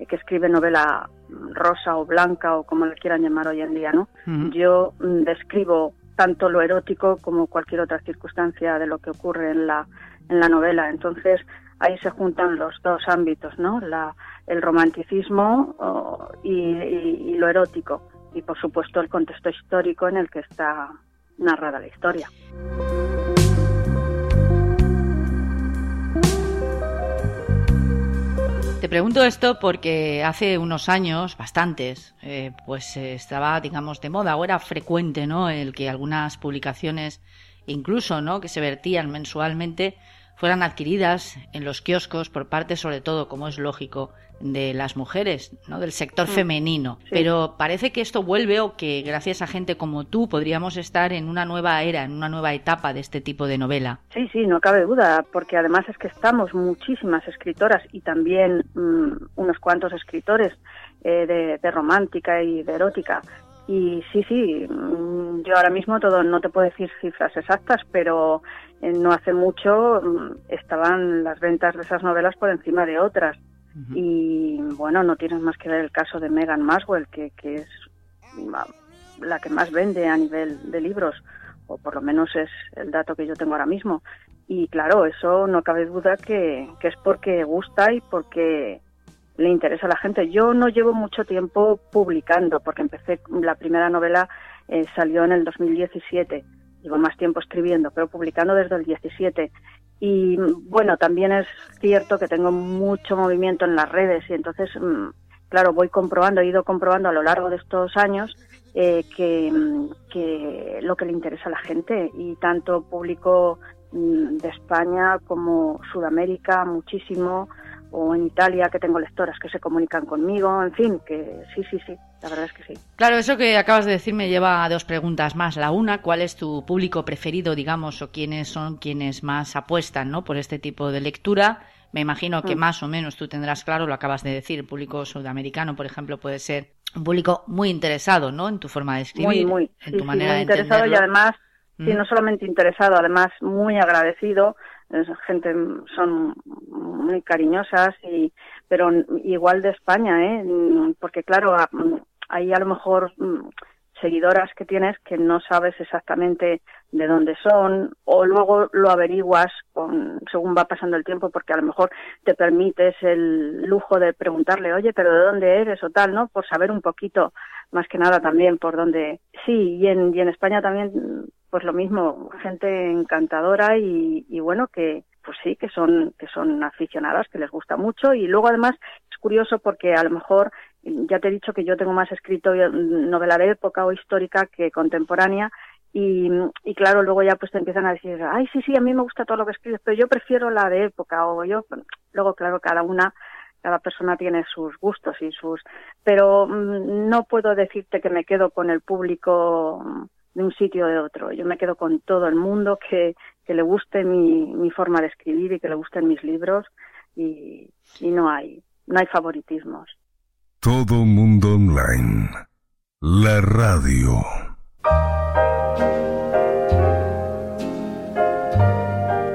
que escribe novela rosa o blanca o como le quieran llamar hoy en día, ¿no? Yo mm, describo tanto lo erótico como cualquier otra circunstancia de lo que ocurre en la, en la novela. Entonces, ahí se juntan los dos ámbitos, ¿no? La, el romanticismo y, lo erótico y, por supuesto, el contexto histórico en el que está narrada la historia. Te pregunto esto porque hace unos años, bastantes, eh, pues eh, estaba, digamos, de moda era frecuente, ¿no? El que algunas publicaciones, incluso, ¿no? Que se vertían mensualmente, fueran adquiridas en los kioscos por parte, sobre todo, como es lógico, de las mujeres, ¿no? del sector mm. femenino. Pero parece que esto vuelve o que gracias a gente como tú podríamos estar en una nueva era, en una nueva etapa de este tipo de novela. Sí, sí, no cabe duda, porque además es que estamos muchísimas escritoras y también mm, unos cuantos escritores eh, de, romántica y de erótica y sí, sí, mm, yo ahora mismo todo no te puedo decir cifras exactas, pero no hace mucho estaban las ventas de esas novelas por encima de otras. Y bueno, no tienes más que ver el caso de Megan Maswell, que, que es la que más vende a nivel de libros, o por lo menos es el dato que yo tengo ahora mismo. Y claro, eso no cabe duda que, que es porque gusta y porque le interesa a la gente. Yo no llevo mucho tiempo publicando, porque empecé, la primera novela eh, salió en el 2017. Llevo más tiempo escribiendo, pero publicando desde el 17. Y bueno, también es cierto que tengo mucho movimiento en las redes y entonces, mm, claro, voy comprobando, he ido comprobando a lo largo de estos años eh, que, mm, que, lo que le interesa a la gente y tanto público mm, de España como Sudamérica, muchísimo, o en Italia que tengo lectoras que se comunican conmigo, en fin, que sí, sí, sí, la verdad es que sí. Claro, eso que acabas de decir me lleva a dos preguntas más. La una, ¿cuál es tu público preferido, digamos, o quiénes son quienes más apuestan, ¿no? por este tipo de lectura? Me imagino que mm. más o menos tú tendrás claro, lo acabas de decir, el público sudamericano, por ejemplo, puede ser un público muy interesado, ¿no? En tu forma de escribir, muy, muy, en tu manera muy interesado y además, sí, mm. no solamente interesado, además muy agradecido gente son muy cariñosas y pero igual de España eh porque claro hay a lo mejor seguidoras que tienes que no sabes exactamente de dónde son o luego lo averiguas con, según va pasando el tiempo porque a lo mejor te permites el lujo de preguntarle oye pero de dónde eres o tal no por saber un poquito más que nada también por dónde sí y en y en España también pues lo mismo, gente encantadora y, bueno, que pues sí, que son, que son aficionadas, que les gusta mucho. Y luego además es curioso porque a lo mejor ya te he dicho que yo tengo más escrito novela de época o histórica que contemporánea. Y, y, claro, luego ya pues te empiezan a decir, ay, sí, sí, a mí me gusta todo lo que escribes, pero yo prefiero la de época o yo, luego claro, cada una, cada persona tiene sus gustos y sus, pero mm, no puedo decirte que me quedo con el público de un sitio o de otro. Yo me quedo con todo el mundo que, que le guste mi, mi forma de escribir y que le gusten mis libros y, y no hay no hay favoritismos. Todo mundo online. La radio.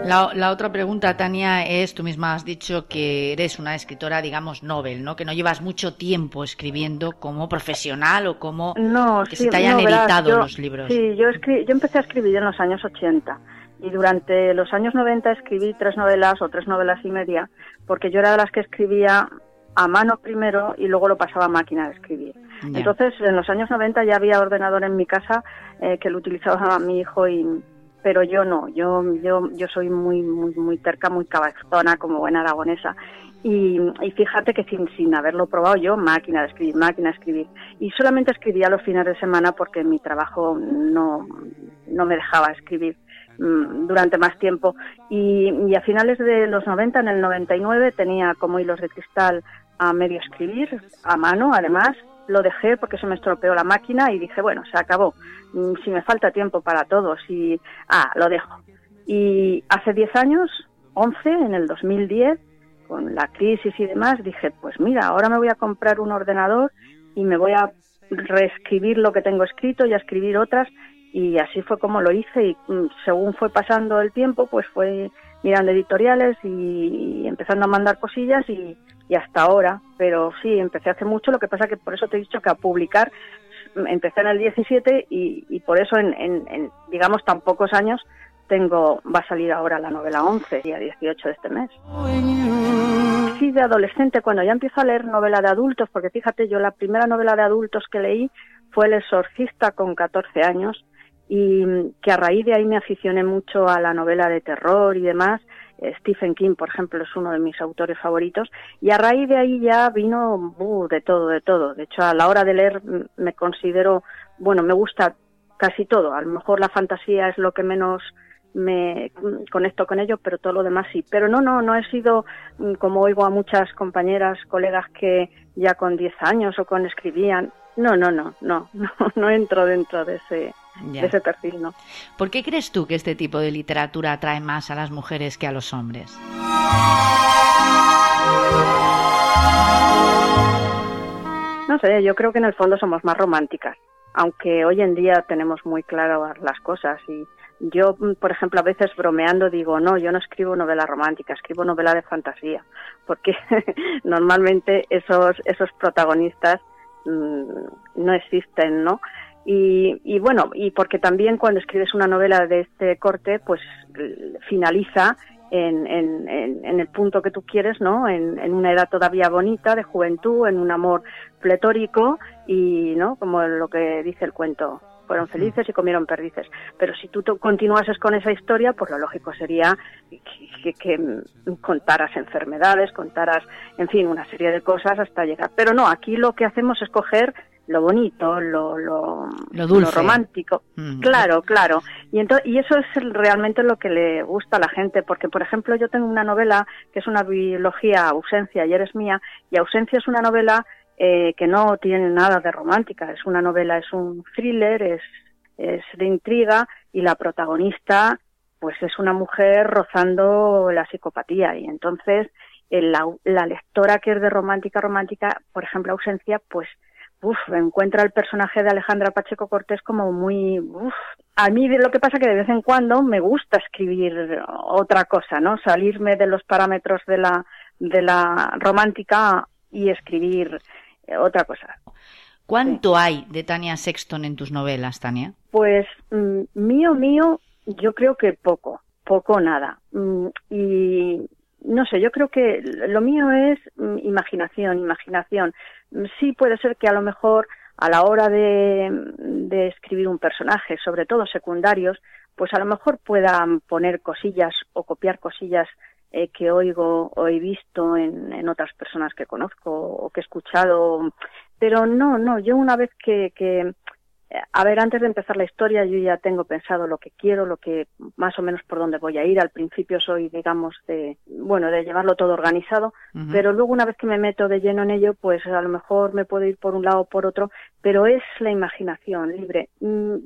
La, otra pregunta, Tania, es, tú misma has dicho que eres una escritora, digamos, novel, ¿no? Que no llevas mucho tiempo escribiendo como profesional o como no, que se te hayan editado los libros. Sí, yo, yo empecé a escribir en los años 80 y durante los años 90 escribí tres novelas o tres novelas y media porque yo era de las que escribía a mano primero y luego lo pasaba a máquina de escribir. Entonces, en los años 90 ya había ordenador en mi casa eh, que lo utilizaba mi hijo y pero yo no, yo, yo, yo soy muy, muy, muy terca, muy cabezona como buena aragonesa. Y, y, fíjate que sin, sin haberlo probado yo, máquina de escribir, máquina de escribir. Y solamente escribía los fines de semana porque mi trabajo no, no me dejaba escribir durante más tiempo. Y, y, a finales de los 90, en el 99, tenía como hilos de cristal a medio escribir, a mano además, lo dejé porque se me estropeó la máquina y dije, bueno, se acabó. Mm, si me falta tiempo para todos y, ah, lo dejo. Y hace 10 años, 11, en el 2010, con la crisis y demás, dije, pues mira, ahora me voy a comprar un ordenador y me voy a reescribir lo que tengo escrito y a escribir otras y así fue como lo hice y mm, según fue pasando el tiempo pues fue mirando editoriales y, empezando a mandar cosillas y, hasta ahora. Pero sí empecé hace mucho lo que pasa que por eso te he dicho que a publicar mm, empecé en el 17 y, por eso en, en, digamos tan pocos años tengo va a salir ahora la novela 11 día 18 de este mes. Sí de adolescente cuando ya empiezo a leer novela de adultos porque fíjate yo la primera novela de adultos que leí fue El exorcista con 14 años y que a raíz de ahí me aficioné mucho a la novela de terror y demás. Eh, Stephen King, por ejemplo, es uno de mis autores favoritos y a raíz de ahí ya vino uh, de todo, de todo. De hecho, a la hora de leer me considero, bueno, me gusta casi todo. A lo mejor la fantasía es lo que menos me conecto con ello, pero todo lo demás sí. Pero no, no, no he sido, mm, como oigo a muchas compañeras, colegas que ya con 10 años o con escribían. No, no, no, no, no, no entro dentro de ese, ese perfil, ¿no? ¿Por qué crees tú que este tipo de literatura atrae más a las mujeres que a los hombres? No sé, yo creo que en el fondo somos más románticas, aunque hoy en día tenemos muy claras las cosas y yo, por ejemplo, a veces bromeando digo, no, yo no escribo novela romántica, escribo novela de fantasía, porque normalmente esos, esos protagonistas mm, no existen, ¿no? Y, bueno, y porque también cuando escribes una novela de este corte, pues finaliza en, en, el punto que tú quieres, ¿no? En, en, una edad todavía bonita, de juventud, en un amor pletórico y, ¿no? Como lo que dice el cuento, fueron felices y comieron perdices. Pero si tú continuases con esa historia, pues lo lógico sería que, que, contaras enfermedades, contaras, en fin, una serie de cosas hasta llegar. Pero no, aquí lo que hacemos es coger lo bonito, lo, lo, lo, romántico. Mm. Claro, claro. Y, y eso es realmente lo que le gusta a la gente, porque, por ejemplo, yo tengo una novela que es una biología, Ausencia, y eres mía, y Ausencia es una novela eh, que no tiene nada de romántica, es una novela, es un thriller, es, es de intriga, y la protagonista, pues es una mujer rozando la psicopatía, y entonces la, la lectora que es de romántica, romántica, por ejemplo, Ausencia, pues uf, encuentra el personaje de Alejandra Pacheco Cortés como muy... Uf. A mí lo que pasa que de vez en cuando me gusta escribir otra cosa, ¿no? Salirme de los parámetros de la, de la romántica y escribir eh, otra cosa. ¿Cuánto hay de Tania Sexton en tus novelas, Tania? Pues mm, mío, mío, yo creo que poco, poco nada. Mm, y no sé, yo creo que lo mío es mm, imaginación, imaginación. Sí puede ser que a lo mejor a la hora de, de, escribir un personaje, sobre todo secundarios, pues a lo mejor puedan poner cosillas o copiar cosillas eh, que oigo o he visto en, en, otras personas que conozco o que he escuchado. Pero no, no, yo una vez que, que a ver, antes de empezar la historia yo ya tengo pensado lo que quiero, lo que más o menos por dónde voy a ir. Al principio soy, digamos, de, bueno, de llevarlo todo organizado, pero luego una vez que me meto de lleno en ello, pues a lo mejor me puedo ir por un lado o por otro, pero es la imaginación libre. Mm,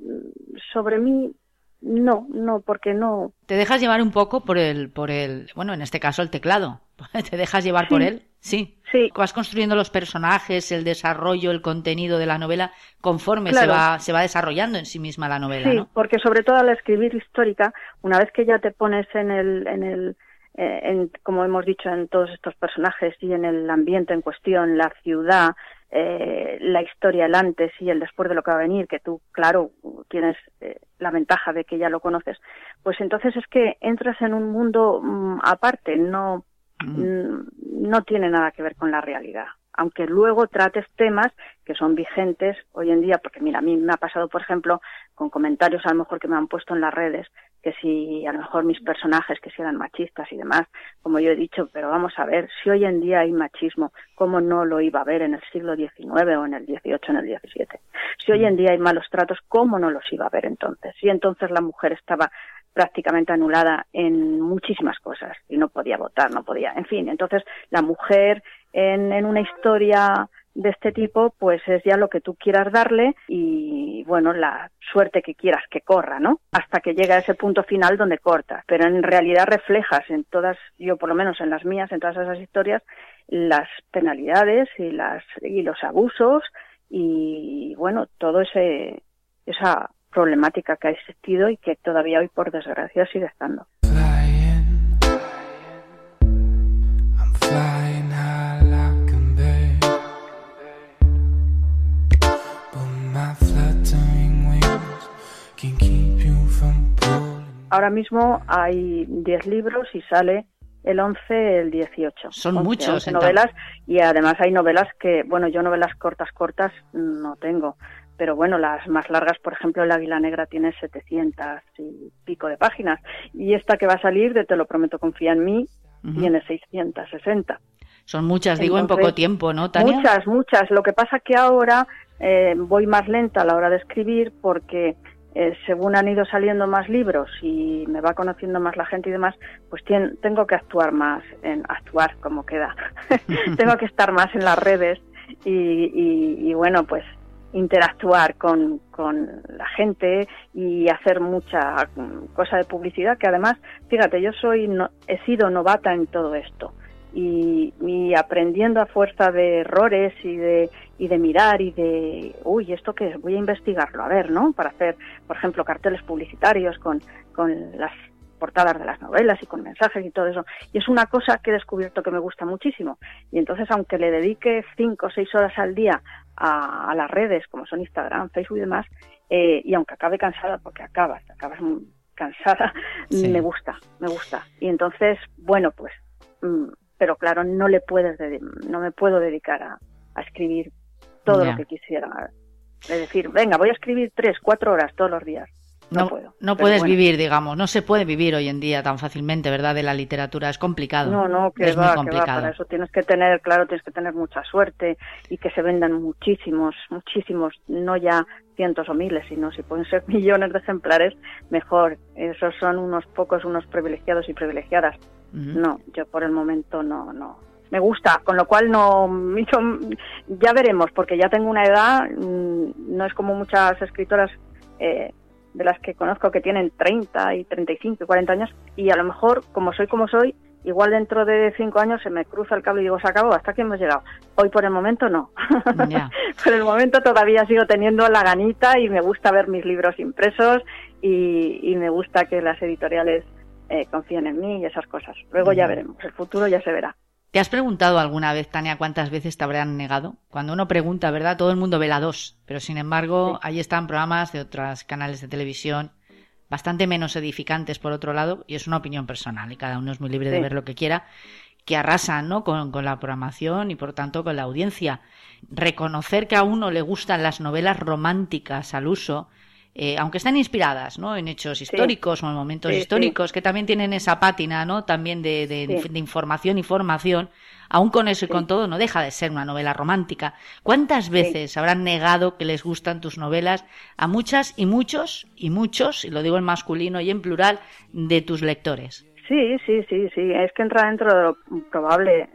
sobre mí no, no, porque no. ¿Te dejas llevar un poco por el, por el, bueno, en este caso el teclado? ¿Te dejas llevar por él? Sí. Sí. Vas construyendo los personajes, el desarrollo, el contenido de la novela conforme se va, se va desarrollando en sí misma la novela, sí, porque sobre todo al escribir histórica, una vez que ya te pones en el, en el, eh, en, como hemos dicho, en todos estos personajes y en el ambiente en cuestión, la ciudad, eh, la historia, el antes y el después de lo que va a venir, que tú, claro, tienes eh, la ventaja de que ya lo conoces, pues entonces es que entras en un mundo mm, aparte, no, no tiene nada que ver con la realidad aunque luego trates temas que son vigentes hoy en día, porque mira, a mí me ha pasado, por ejemplo, con comentarios a lo mejor que me han puesto en las redes, que si a lo mejor mis personajes que si eran machistas y demás, como yo he dicho, pero vamos a ver, si hoy en día hay machismo, ¿cómo no lo iba a haber en el siglo XIX o en el XVIII, en el XVII? Si hoy en día hay malos tratos, ¿cómo no los iba a haber entonces? Si entonces la mujer estaba prácticamente anulada en muchísimas cosas y no podía votar, no podía, en fin, entonces la mujer en, en una historia de este tipo, pues es ya lo que tú quieras darle y bueno, la suerte que quieras que corra, ¿no? Hasta que llega a ese punto final donde corta. Pero en realidad reflejas en todas, yo por lo menos en las mías, en todas esas historias, las penalidades y las y los abusos y bueno, todo ese esa problemática que ha existido y que todavía hoy, por desgracia, sigue estando. Ahora mismo hay 10 libros y sale el 11, el 18. Son muchos. novelas y además hay novelas que, bueno, yo novelas cortas, cortas no tengo, pero bueno, las más largas, por ejemplo, El Águila Negra tiene 700 y pico de páginas y esta que va a salir de Te lo prometo, confía en mí, tiene 660. Son muchas, digo, en poco tiempo, ¿no, Tania? Muchas, muchas. Lo que pasa que ahora eh, voy más lenta a la hora de escribir porque eh, según han ido saliendo más libros y me va conociendo más la gente y demás, pues tengo que actuar más, en actuar como queda. tengo que estar más en las redes y, bueno, pues interactuar con, la gente y hacer mucha cosa de publicidad que además, fíjate, yo soy he sido novata en todo esto y, aprendiendo a fuerza de errores y de, y de mirar y de, uy, ¿esto qué es? Voy a investigarlo, a ver, ¿no? Para hacer, por ejemplo, carteles publicitarios con, con las portadas de las novelas y con mensajes y todo eso. Y es una cosa que he descubierto que me gusta muchísimo. Y entonces, aunque le dedique cinco o seis horas al día a, las redes, como son Instagram, Facebook y demás, eh, y aunque acabe cansada, porque acabas, acabas cansada, me gusta, me gusta. Y entonces, bueno, pues mm, pero claro, no le puedes, no me puedo dedicar a, escribir todo lo que quisiera. Es decir, venga, voy a escribir tres, cuatro horas todos los días. No, puedo. No puedes vivir, digamos, no se puede vivir hoy en día tan fácilmente, ¿verdad? De la literatura es complicado. No, no, que es va, complicado. que va. Para eso tienes que tener, claro, tienes que tener mucha suerte y que se vendan muchísimos, muchísimos, no ya cientos o miles, sino si pueden ser millones de ejemplares, mejor. Esos son unos pocos, unos privilegiados y privilegiadas. No, yo por el momento no, no. Me gusta, con lo cual no, ya veremos, porque ya tengo una edad, mm, no es como muchas escritoras eh, de las que conozco que tienen 30 y 35 y 40 años, y a lo mejor, como soy como soy, igual dentro de cinco años se me cruza el cable y digo, se acabó, hasta aquí hemos llegado. Hoy por el momento no. por el momento todavía sigo teniendo la ganita y me gusta ver mis libros impresos y, y me gusta que las editoriales eh, confíen en mí y esas cosas. Luego ya veremos, el futuro ya se verá. ¿Te has preguntado alguna vez, Tania, cuántas veces te habrán negado? Cuando uno pregunta, ¿verdad? Todo el mundo ve la dos, pero sin embargo, ahí están programas de otros canales de televisión bastante menos edificantes por otro lado, y es una opinión personal, y cada uno es muy libre de ver lo que quiera, que arrasan ¿no? con, con, la programación y por tanto con la audiencia. Reconocer que a uno le gustan las novelas románticas al uso eh, aunque están inspiradas ¿no? en hechos históricos o en momentos históricos, que también tienen esa pátina ¿no? también de, de, información y formación, aún con eso y con todo, no deja de ser una novela romántica. ¿Cuántas veces habrán negado que les gustan tus novelas a muchas y muchos y muchos, y lo digo en masculino y en plural, de tus lectores? Sí, sí, sí, sí, es que entra dentro de lo probable.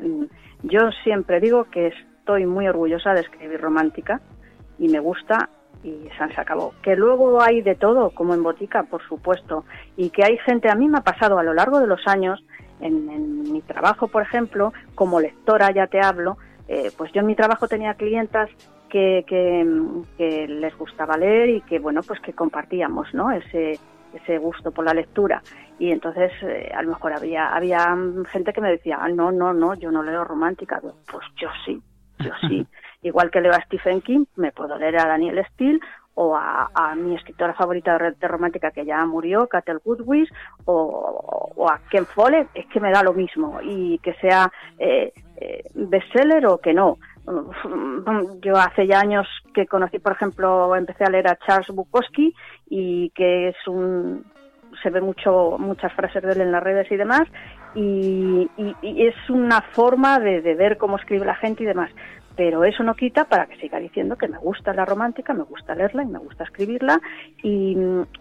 Yo siempre digo que estoy muy orgullosa de escribir romántica y me gusta y se acabó. Que luego hay de todo, como en botica, por supuesto, y que hay gente, a mí me ha pasado a lo largo de los años, en, mi trabajo, por ejemplo, como lectora ya te hablo, eh, pues yo en mi trabajo tenía clientas que, que, les gustaba leer y que, bueno, pues que compartíamos, ¿no? Ese, ese gusto por la lectura. Y entonces, eh, a lo mejor había, había gente que me decía, ah, no, no, no, yo no leo romántica. Pues yo sí, yo sí. Igual que leo a Stephen King, me puedo leer a Daniel Steele o a, mi escritora favorita de romántica que ya murió, Catel Goodwin, o, a Ken Follett, es que me da lo mismo, y que sea eh, eh, bestseller o que no. Yo hace ya años que conocí, por ejemplo, empecé a leer a Charles Bukowski y que es un se ve mucho muchas frases de él en las redes y demás y, es una forma de, ver cómo escribe la gente y demás pero eso no quita para que siga diciendo que me gusta la romántica, me gusta leerla y me gusta escribirla. Y,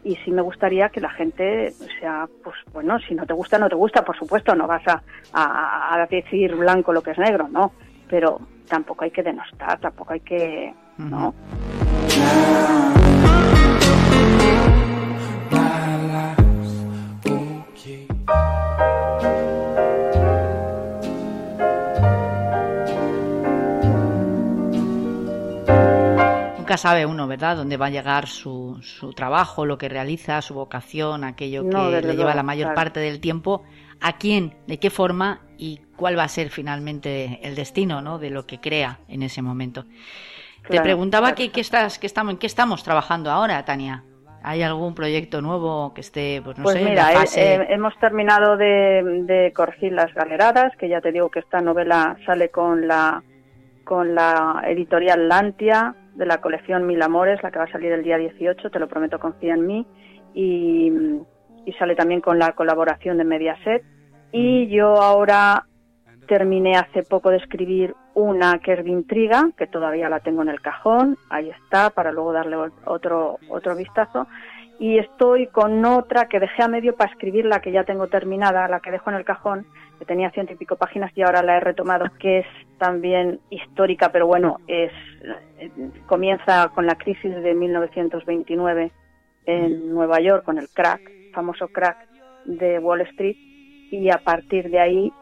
y sí me gustaría que la gente sea, pues bueno, si no te gusta, no te gusta, por supuesto, no vas a, a, decir blanco lo que es negro, no, pero tampoco hay que denostar, tampoco hay que, ¿no? Sabe uno, ¿verdad?, dónde va a llegar su, su, trabajo, lo que realiza, su vocación, aquello que le lleva la mayor parte del tiempo, a quién, de qué forma y cuál va a ser finalmente el destino ¿no? de lo que crea en ese momento. Te preguntaba qué, estás, qué estamos, en qué estamos trabajando ahora, Tania. ¿Hay algún proyecto nuevo que esté, pues no pues sé, mira, hemos terminado de, de, corregir las galeradas, que ya te digo que esta novela sale con la con la editorial Lantia de la colección Mil Amores, la que va a salir el día 18, te lo prometo, confía en mí, y, sale también con la colaboración de Mediaset. Y yo ahora terminé hace poco de escribir una que es de intriga, que todavía la tengo en el cajón, ahí está, para luego darle otro, otro vistazo. Y estoy con otra que dejé a medio para escribir la que ya tengo terminada, la que dejo en el cajón, que tenía ciento y pico páginas y ahora la he retomado, que es también histórica, pero bueno, es comienza con la crisis de 1929 en Nueva York, con el crack, famoso crack de Wall Street, y a partir de ahí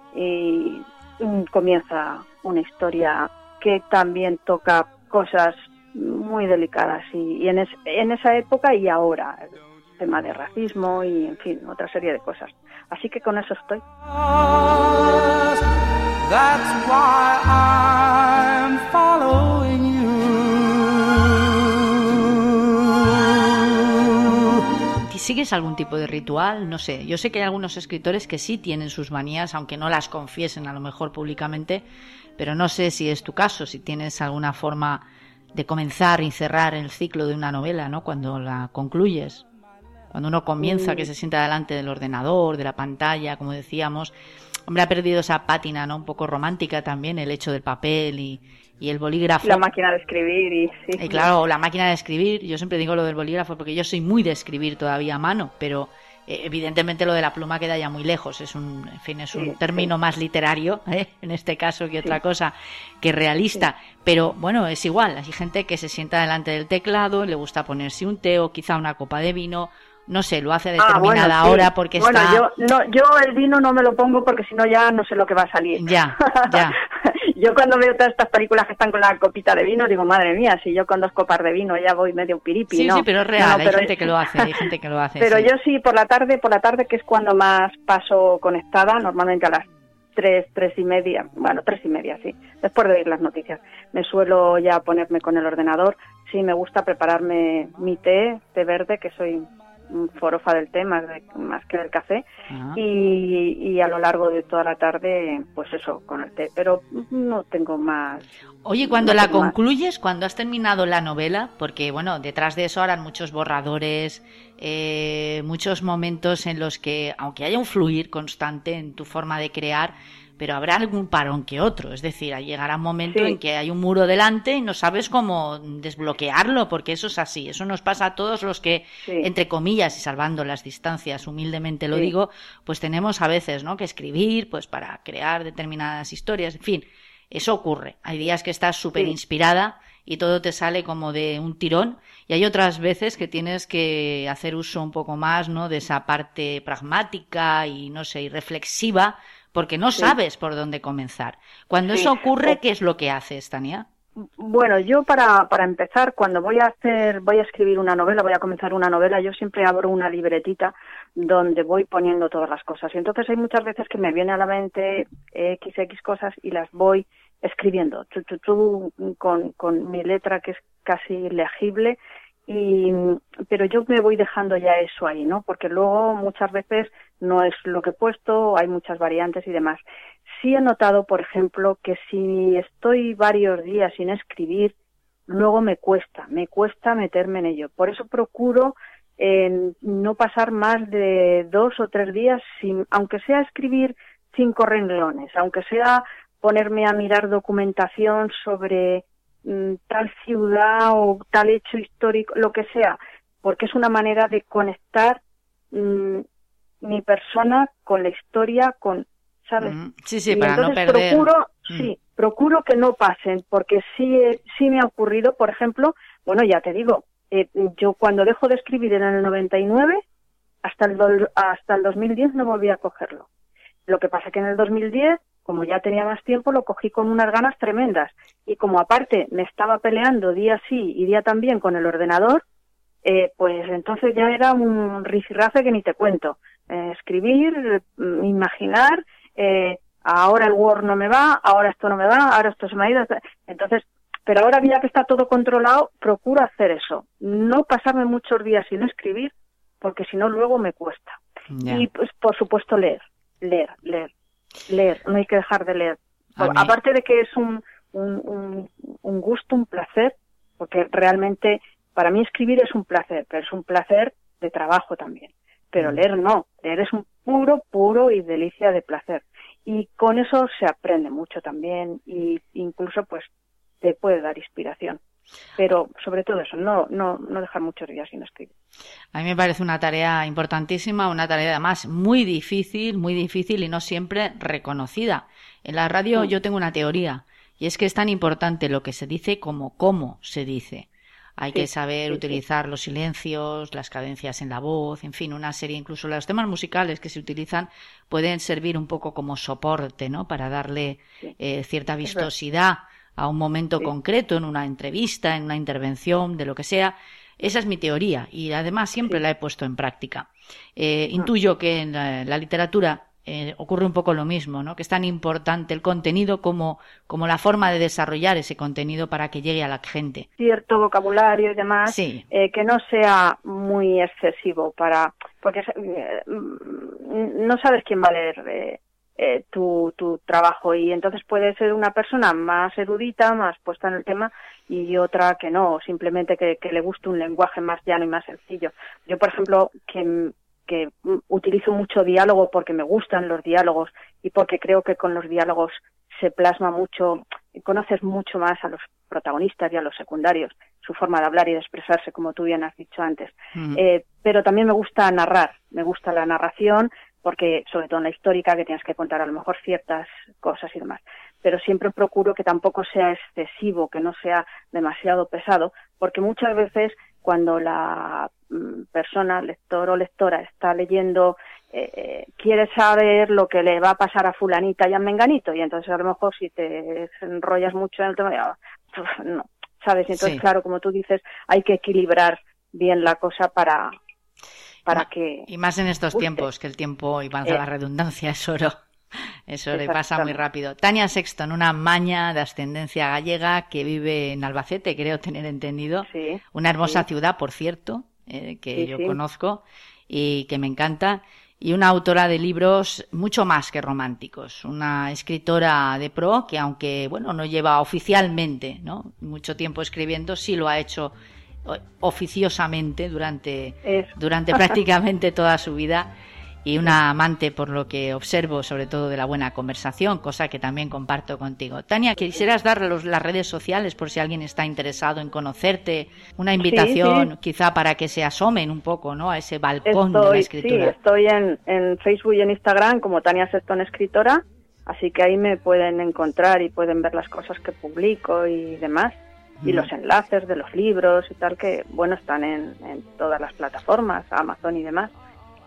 comienza una historia que también toca cosas muy delicadas y, en, en esa época y ahora, el tema de racismo y en fin, otra serie de cosas. Así que con eso estoy. ¿Sigues algún tipo de ritual? No sé. Yo sé que hay algunos escritores que sí tienen sus manías, aunque no las confiesen a lo mejor públicamente, pero no sé si es tu caso, si tienes alguna forma de comenzar y cerrar el ciclo de una novela, ¿no? Cuando la concluyes. Cuando uno comienza, que se sienta delante del ordenador, de la pantalla, como decíamos. Hombre, ha perdido esa pátina, ¿no? Un poco romántica también, el hecho del papel y, y el bolígrafo. La máquina de escribir y sí. Y claro, la máquina de escribir, yo siempre digo lo del bolígrafo porque yo soy muy de escribir todavía a mano, pero eh, evidentemente lo de la pluma queda ya muy lejos, es un, en fin, es un término más literario, ¿eh? en este caso, que otra cosa, que realista, pero bueno, es igual, hay gente que se sienta delante del teclado, le gusta ponerse un té o quizá una copa de vino, no sé, lo hace a ah, determinada hora porque bueno, está... yo, no, yo el vino no me lo pongo porque si no ya no sé lo que va a salir. Ya, ya. yo cuando veo todas estas películas que están con la copita de vino, digo, madre mía, si yo con dos copas de vino ya voy medio piripi, sí, ¿no? Sí, pero es real, hay gente que lo hace, hay gente que lo hace. pero yo sí, por la tarde, por la tarde que es cuando más paso conectada, normalmente a las tres, tres y media, bueno, tres y media, sí, después de oír las noticias. Me suelo ya ponerme con el ordenador, sí me gusta prepararme mi té, té verde, que soy forofa del té más, más que del café y, a lo largo de toda la tarde pues eso con el té. Pero no tengo más oye cuando la concluyes cuando has terminado la novela porque bueno detrás de eso harán muchos borradores eh, muchos momentos en los que aunque haya un fluir constante en tu forma de crear pero habrá algún parón que otro. Es decir, llegará un momento en que hay un muro delante y no sabes cómo desbloquearlo, porque eso es así. Eso nos pasa a todos los que, entre comillas, y salvando las distancias, humildemente lo digo, pues tenemos a veces, ¿no? Que escribir, pues para crear determinadas historias, en fin. Eso ocurre. Hay días que estás súper inspirada y todo te sale como de un tirón y hay otras veces que tienes que hacer uso un poco más, ¿no? De esa parte pragmática y, no sé, y reflexiva porque no sabes por dónde comenzar. Cuando eso ocurre, ¿qué es lo que haces, Tania? Bueno, yo para, para empezar, cuando voy a hacer, voy a escribir una novela, voy a comenzar una novela, yo siempre abro una libretita donde voy poniendo todas las cosas. Y entonces hay muchas veces que me viene a la mente XX cosas y las voy escribiendo, con, con mi letra que es casi legible y pero yo me voy dejando ya eso ahí, ¿no? Porque luego muchas veces no es lo que he puesto, hay muchas variantes y demás. Sí he notado, por ejemplo, que si estoy varios días sin escribir, luego me cuesta, me cuesta meterme en ello. Por eso procuro no pasar más de dos o tres días sin, aunque sea escribir cinco renglones, aunque sea ponerme a mirar documentación sobre Mm, tal ciudad o tal hecho histórico, lo que sea, porque es una manera de conectar mm, mi persona con la historia, con, ¿sabes? Sí, sí, para no perder. Procuro, sí, procuro que no pasen, porque sí, sí me ha ocurrido, por ejemplo, bueno, ya te digo, eh, yo cuando dejo de escribir en el 99, hasta el, hasta el 2010 no volví a cogerlo. Lo que pasa que en el 2010 como ya tenía más tiempo, lo cogí con unas ganas tremendas. Y como aparte me estaba peleando día sí y día también con el ordenador, eh, pues entonces ya era un rifirrafe que ni te cuento. Eh, escribir, mm, imaginar, eh, ahora el Word no me va, ahora esto no me va, ahora esto se me ha ido. Entonces, pero ahora ya que está todo controlado, procuro hacer eso. No pasarme muchos días sin escribir, porque si no luego me cuesta. Y pues por supuesto leer, leer, leer, leer. No hay que dejar de leer. Aparte de que es un, un, un gusto, un placer, porque realmente para mí escribir es un placer, pero es un placer de trabajo también. Pero mm. leer no, leer es un puro, puro y delicia de placer. Y con eso se aprende mucho también y incluso pues te puede dar inspiración. Pero sobre todo eso, no, no, no dejar muchos días sin escribir. A mí me parece una tarea importantísima, una tarea además muy difícil, muy difícil y no siempre reconocida. En la radio mm. yo tengo una teoría y es que es tan importante lo que se dice como cómo se dice. Hay que saber utilizar los silencios, las cadencias en la voz, en fin, una serie, incluso los temas musicales que se utilizan pueden servir un poco como soporte, ¿no? Para darle eh, cierta vistosidad a un momento concreto, en una entrevista, en una intervención, de lo que sea. Esa es mi teoría y además siempre la he puesto en práctica. Eh, ah. Intuyo que en la literatura eh, ocurre un poco lo mismo, ¿no? Que es tan importante el contenido como, como la forma de desarrollar ese contenido para que llegue a la gente. Cierto vocabulario y demás, eh, que no sea muy excesivo para, porque eh, no sabes quién va a leer tu, tu trabajo y entonces puede ser una persona más erudita, más puesta en el tema y otra que no, simplemente que, que le guste un lenguaje más llano y más sencillo. Yo, por ejemplo, que que utilizo mucho diálogo porque me gustan los diálogos y porque creo que con los diálogos se plasma mucho, conoces mucho más a los protagonistas y a los secundarios, su forma de hablar y de expresarse, como tú bien has dicho antes. Eh, pero también me gusta narrar, me gusta la narración, porque sobre todo en la histórica que tienes que contar a lo mejor ciertas cosas y demás. Pero siempre procuro que tampoco sea excesivo, que no sea demasiado pesado, porque muchas veces cuando la mm, persona, lector o lectora, está leyendo, eh, eh, quiere saber lo que le va a pasar a fulanita y a menganito, y entonces a lo mejor si te enrollas mucho en el tema, no, ¿sabes? Entonces, claro, como tú dices, hay que equilibrar bien la cosa para, para que... Y más en estos tiempos, que el tiempo, y valga la redundancia, es oro. Eso le pasa muy rápido. Tania Sexton, una maña de ascendencia gallega que vive en Albacete, creo tener entendido. una hermosa ciudad, por cierto, eh, que yo conozco y que me encanta. Y una autora de libros mucho más que románticos. Una escritora de pro que, aunque, bueno, no lleva oficialmente, ¿no? Mucho tiempo escribiendo, sí lo ha hecho eh, oficiosamente durante, durante prácticamente toda su vida y una amante por lo que observo sobre todo de la buena conversación, cosa que también comparto contigo. Tania, quisieras dar las redes sociales por si alguien está interesado en conocerte, una invitación quizá para que se asomen un poco ¿no? a ese balcón de la escritura. Sí, estoy en, en Facebook y en Instagram como Tania Sexton Escritora, así que ahí me pueden encontrar y pueden ver las cosas que publico y demás. Y los enlaces de los libros y tal, que bueno, están en, en todas las plataformas, Amazon y demás.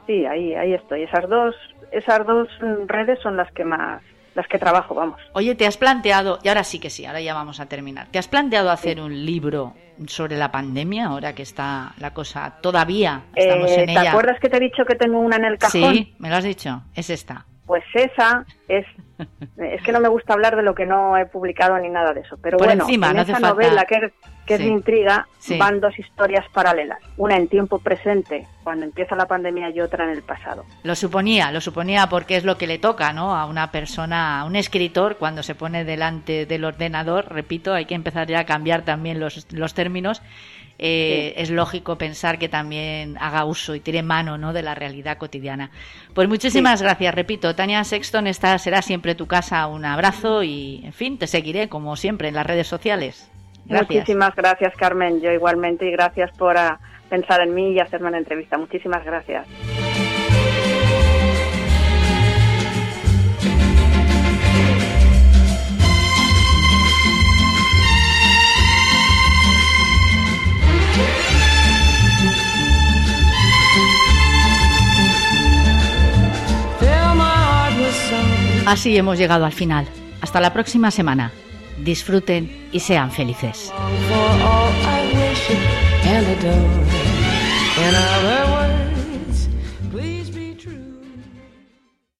Sí, ahí, ahí estoy. Esas dos, esas dos redes son las que más, las que trabajo, vamos. Oye, ¿te has planteado, y ahora sí que sí, ahora ya vamos a terminar, ¿te has planteado hacer un libro sobre la pandemia, ahora que está la cosa todavía, estamos eh, en ella? ¿Te acuerdas que te he dicho que tengo una en el cajón? Sí, me lo has dicho, es esta. Pues esa es, es que no me gusta hablar de lo que no he publicado ni nada de eso, pero bueno, encima, en esa novela que, que es mi intriga, van dos historias paralelas, una en tiempo presente, cuando empieza la pandemia, y otra en el pasado. Lo suponía, lo suponía porque es lo que le toca, ¿no? A una persona, a un escritor, cuando se pone delante del ordenador, repito, hay que empezar ya a cambiar también los, los términos eh, es lógico pensar que también haga uso y tire mano ¿no? de la realidad cotidiana. Pues muchísimas gracias, repito, Tania Sexton, esta será siempre tu casa, un abrazo y, en fin, te seguiré como siempre en las redes sociales. Muchísimas gracias, Carmen, yo igualmente y gracias por ah, pensar en mí y hacerme una entrevista. Muchísimas gracias. Así hemos llegado al final. Hasta la próxima semana. Disfruten y sean felices.